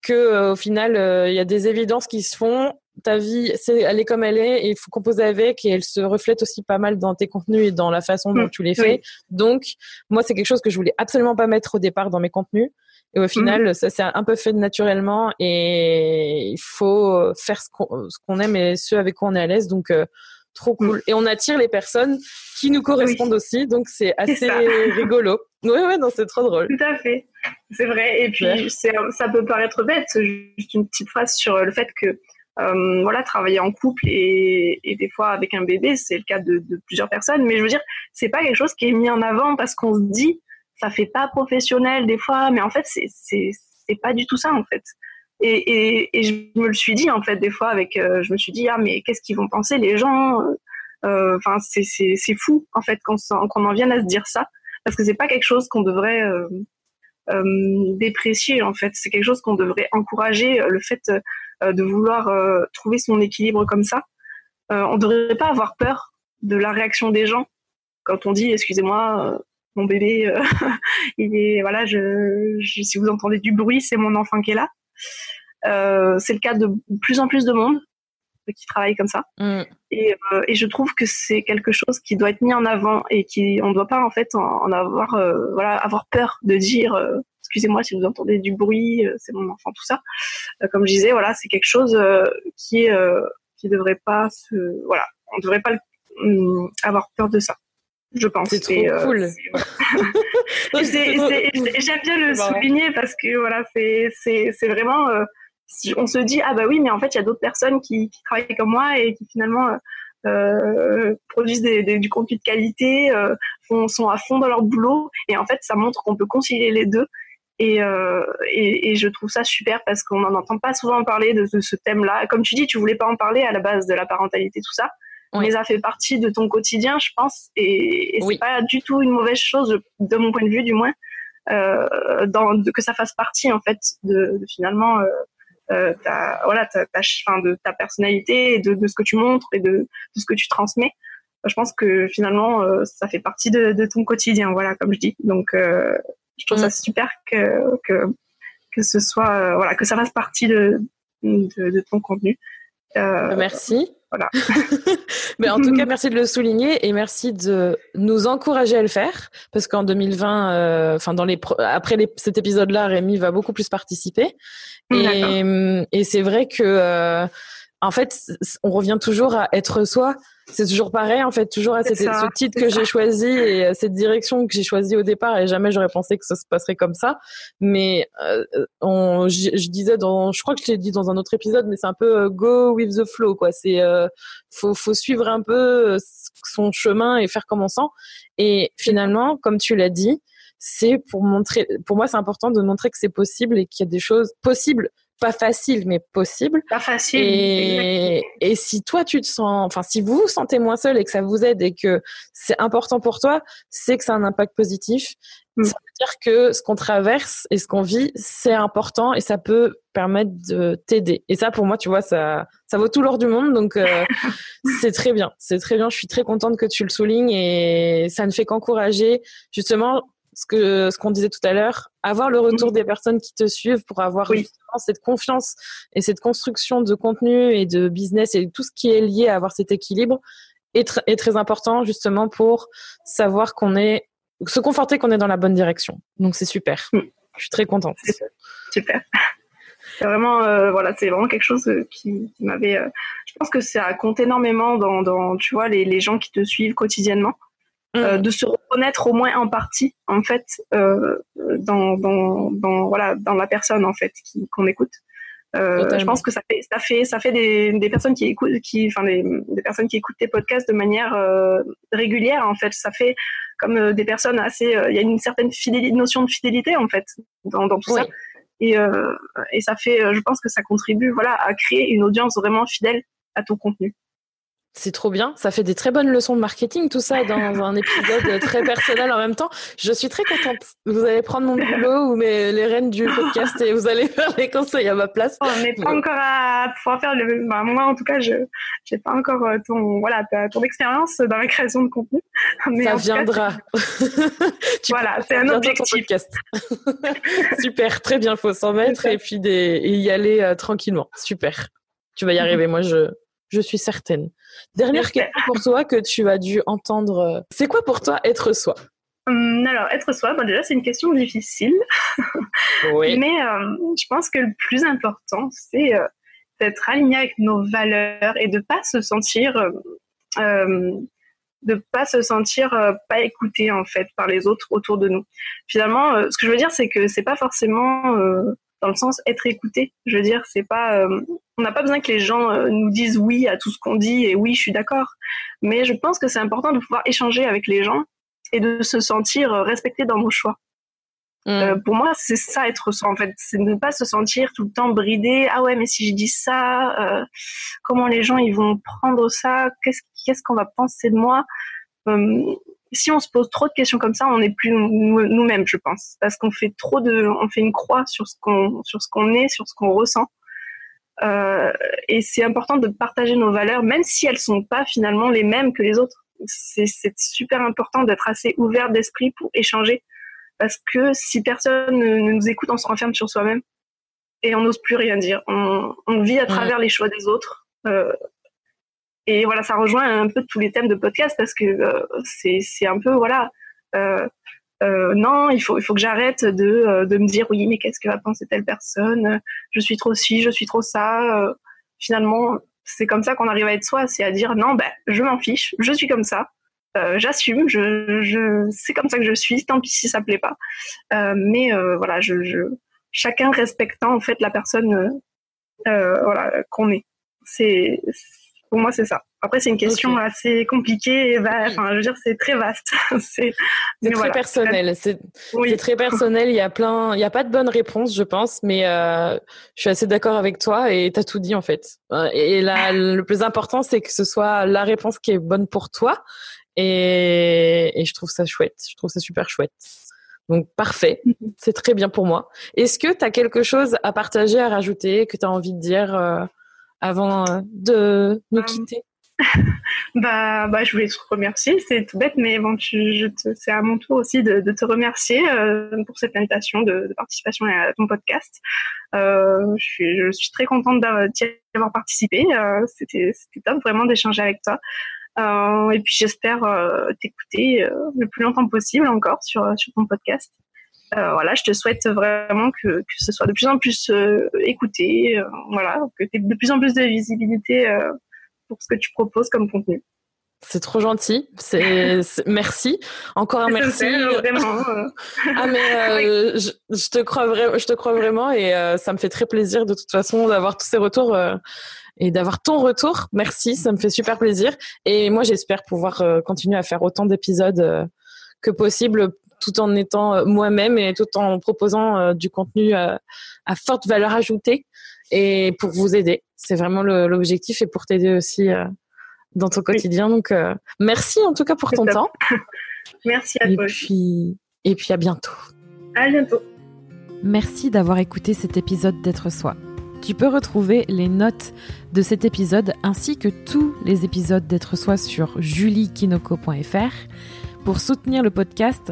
que euh, au final, il y a des évidences qui se font. Ta vie, c'est, elle est comme elle est et il faut composer avec et elle se reflète aussi pas mal dans tes contenus et dans la façon dont mm. tu les fais. Donc, moi, c'est quelque chose que je voulais absolument pas mettre au départ dans mes contenus. Et au final, mm. ça s'est un peu fait naturellement et il faut faire ce qu'on, aime et ce avec quoi on est à l'aise. Donc, Trop cool. Mm. Et on attire les personnes qui nous correspondent aussi, donc c'est assez rigolo. Oui, ouais, non, c'est trop drôle. Tout à fait. C'est vrai. Et puis, ça peut paraître bête, juste une petite phrase sur le fait que, euh, voilà, travailler en couple et, des fois avec un bébé, c'est le cas de, plusieurs personnes. Mais je veux dire, c'est pas quelque chose qui est mis en avant parce qu'on se dit, ça fait pas professionnel des fois, mais en fait, c'est, c'est, pas du tout ça, en fait. Et, et, je me le suis dit en fait des fois avec, euh, je me suis dit ah mais qu'est-ce qu'ils vont penser les gens euh, Enfin c'est c'est fou en fait qu'on qu'on en vienne à se dire ça parce que c'est pas quelque chose qu'on devrait euh, euh, déprécier en fait c'est quelque chose qu'on devrait encourager le fait de vouloir trouver son équilibre comme ça. on devrait pas avoir peur de la réaction des gens quand on dit excusez-moi mon bébé il est voilà je, je si vous entendez du bruit c'est mon enfant qui est là euh, c'est le cas de plus en plus de monde qui travaille comme ça. Mm. Et, euh, et, je trouve que c'est quelque chose qui doit être mis en avant et qui on ne doit pas en fait en, avoir euh, voilà avoir peur de dire excusez-moi si vous entendez du bruit, c'est mon enfant tout ça. comme je disais voilà c'est quelque chose qui est qui devrait pas se voilà on devrait pas mm, avoir peur de ça je pense. C'est trop cool. J'aime bien le souligner parce que voilà, c'est vraiment. Euh, on se dit ah bah oui, mais en fait il y a d'autres personnes qui, qui, travaillent comme moi et qui finalement euh, euh produisent des, des, du contenu de qualité, euh, font, sont à fond dans leur boulot et en fait ça montre qu'on peut concilier les deux. Et, euh, et, et, je trouve ça super parce qu'on n'en entend pas souvent parler de, de ce thème-là. Comme tu dis, tu voulais pas en parler à la base de la parentalité, tout ça on les a fait partie de ton quotidien, je pense, et, et c'est pas du tout une mauvaise chose, de mon point de vue du moins, euh, dans, de, que ça fasse partie en fait de, de finalement euh, euh ta, voilà, ta, ta, fin, de ta personnalité, et de, de, ce que tu montres et de, de ce que tu transmets. Je pense que finalement, euh, ça fait partie de, de, ton quotidien, voilà, comme je dis. Donc, euh, je trouve ça mm. super que, que que ce soit, voilà, que ça fasse partie de, de, de ton contenu. Merci. Voilà. Mais en tout cas, merci de le souligner et merci de nous encourager à le faire parce qu'en 2020, euh, enfin dans les après cet épisode-là, Rémi va beaucoup plus participer et, et c'est vrai que euh, en fait, on revient toujours à être soi. C'est toujours pareil, en fait, toujours à ce titre que j'ai choisi et euh, cette direction que j'ai choisie au départ. Et jamais j'aurais pensé que ça se passerait comme ça. Mais euh, on, je, disais dans, je crois que je l'ai dit dans un autre épisode, mais c'est un peu euh, go with the flow, quoi. C'est euh, faut, faut suivre un peu son chemin et faire comme on sent. Et finalement, comme tu l'as dit, c'est pour montrer. Pour moi, c'est important de montrer que c'est possible et qu'il y a des choses possibles pas facile, mais possible. Pas facile. Et, et, si toi, tu te sens, enfin, si vous vous sentez moins seul et que ça vous aide et que c'est important pour toi, c'est que ça a un impact positif. Mm. Ça veut dire que ce qu'on traverse et ce qu'on vit, c'est important et ça peut permettre de t'aider. Et ça, pour moi, tu vois, ça, ça vaut tout l'or du monde. Donc, euh, c'est très bien. C'est très bien. Je suis très contente que tu le soulignes et ça ne fait qu'encourager justement ce que ce qu'on disait tout à l'heure, avoir le retour des personnes qui te suivent pour avoir justement cette confiance et cette construction de contenu et de business et tout ce qui est lié à avoir cet équilibre est, est très important justement pour savoir qu'on est se conforter qu'on est dans la bonne direction. Donc c'est super. Mm. Je suis très contente. Super. C'est vraiment euh, voilà, c'est vraiment quelque chose euh, qui, m'avait. Euh, je pense que ça compte énormément dans, dans tu vois les, les gens qui te suivent quotidiennement. Euh, mm. de se reconnaître au moins en partie en fait euh, dans, dans, dans, voilà dans la personne en fait qu'on écoute. Euh, je pense que ça fait ça fait ça fait des, des personnes qui écoutent qui enfin des, des personnes qui écoutent tes podcasts de manière euh, régulière en fait ça fait comme des personnes assez il y a une certaine fidélité, notion de fidélité en fait dans, dans tout ça et et ça fait je pense que ça contribue voilà à créer une audience vraiment fidèle à ton contenu. C'est trop bien. Ça fait des très bonnes leçons de marketing, tout ça, dans un épisode très personnel en même temps. Je suis très contente. Vous allez prendre mon boulot ou mes, les rênes du podcast et vous allez faire les conseils à ma place. On n'est pas encore à pouvoir faire le. Bah, moi, en tout cas, je n'ai pas encore euh, ton voilà ton expérience dans la création de contenu. Mais ça viendra. voilà, c'est un objectif. Podcast. Super, très bien. Faut s'en mettre et puis des, et y aller euh, tranquillement. Super. Tu vas y arriver. Moi, je je suis certaine. Dernière question pour toi que tu as dû entendre. C'est quoi pour toi être soi? Hum, alors, être soi, bon, déjà, c'est une question difficile. Oui. Mais euh, je pense que le plus important, c'est euh, d'être aligné avec nos valeurs et de pas se sentir, euh, de pas se sentir pas écouté en fait par les autres autour de nous. Finalement, ce que je veux dire, c'est que c'est pas forcément dans le sens être écouté. Je veux dire, c'est pas, euh, on n'a pas besoin que les gens euh, nous disent oui à tout ce qu'on dit et oui, je suis d'accord. Mais je pense que c'est important de pouvoir échanger avec les gens et de se sentir euh, respecté dans nos choix. Mm. pour moi, c'est ça être soi en fait, c'est ne pas se sentir tout le temps bridé. Ah ouais, mais si je dis ça, comment les gens ils vont prendre ça? Qu'est-ce qu'est-ce qu'on va penser de moi? Si on se pose trop de questions comme ça, on n'est plus nous-mêmes, je pense, parce qu'on fait trop de, on fait une croix sur ce qu'on, sur ce qu'on est, sur ce qu'on ressent. Euh, et c'est important de partager nos valeurs, même si elles sont pas finalement les mêmes que les autres. C'est, super important d'être assez ouvert d'esprit pour échanger, parce que si personne ne, nous écoute, on se renferme sur soi-même et on n'ose plus rien dire. On, on vit à travers les choix des autres. Euh, et voilà, ça rejoint un peu tous les thèmes de podcast parce que euh, c'est un peu voilà. Euh, euh, non, il faut il faut que j'arrête de de me dire oui, mais qu'est-ce que va penser telle personne? Je suis trop ci, je suis trop ça. finalement, c'est comme ça qu'on arrive à être soi, c'est à dire non, ben je m'en fiche, je suis comme ça. j'assume, je, je c'est comme ça que je suis, tant pis si ça plaît pas. mais voilà, je, chacun respectant en fait la personne voilà qu'on est. pour moi, c'est ça. Après, c'est une question assez compliquée. enfin, je veux dire, c'est très vaste. c'est très personnel. C'est très personnel. Il y a plein, il a pas de bonne réponse, je pense, mais euh, je suis assez d'accord avec toi et tu as tout dit en fait. Euh, et là, le plus important, c'est que ce soit la réponse qui est bonne pour toi. Et, et je trouve ça chouette. Je trouve ça super chouette. Donc parfait, mm-hmm. c'est très bien pour moi. Est-ce que tu as quelque chose à partager, à rajouter, que tu as envie de dire euh, avant euh, de nous euh, quitter bah, bah, je voulais te remercier. C'est tout bête, mais bon, c'est à mon tour aussi de, de te remercier euh, pour cette invitation de, de, participation à ton podcast. Euh, je, suis, je suis très contente d'y avoir participé. Euh, C'était top vraiment d'échanger avec toi. Et puis j'espère t'écouter le plus longtemps possible encore sur, sur ton podcast. Voilà, je te souhaite vraiment que, que ce soit de plus en plus écouté, voilà, que tu aies de plus en plus de visibilité pour ce que tu proposes comme contenu. C'est trop gentil. C'est merci. Encore un merci. vraiment. ah mais je, te crois vraiment, je te crois vraiment et ça me fait très plaisir de toute façon d'avoir tous ces retours et d'avoir ton retour. Merci, ça me fait super plaisir. Et moi, j'espère pouvoir euh, continuer à faire autant d'épisodes euh, que possible tout en étant euh, moi-même et tout en proposant du contenu à forte valeur ajoutée et pour vous aider. C'est vraiment l'objectif et pour t'aider aussi dans ton quotidien. Donc, merci en tout cas pour ton temps. merci à toi. Puis, et puis à bientôt. À bientôt. Merci d'avoir écouté cet épisode d'être soi. Tu peux retrouver les notes de cet épisode ainsi que tous les épisodes d'être soi sur juliekinoko.fr. Pour soutenir le podcast,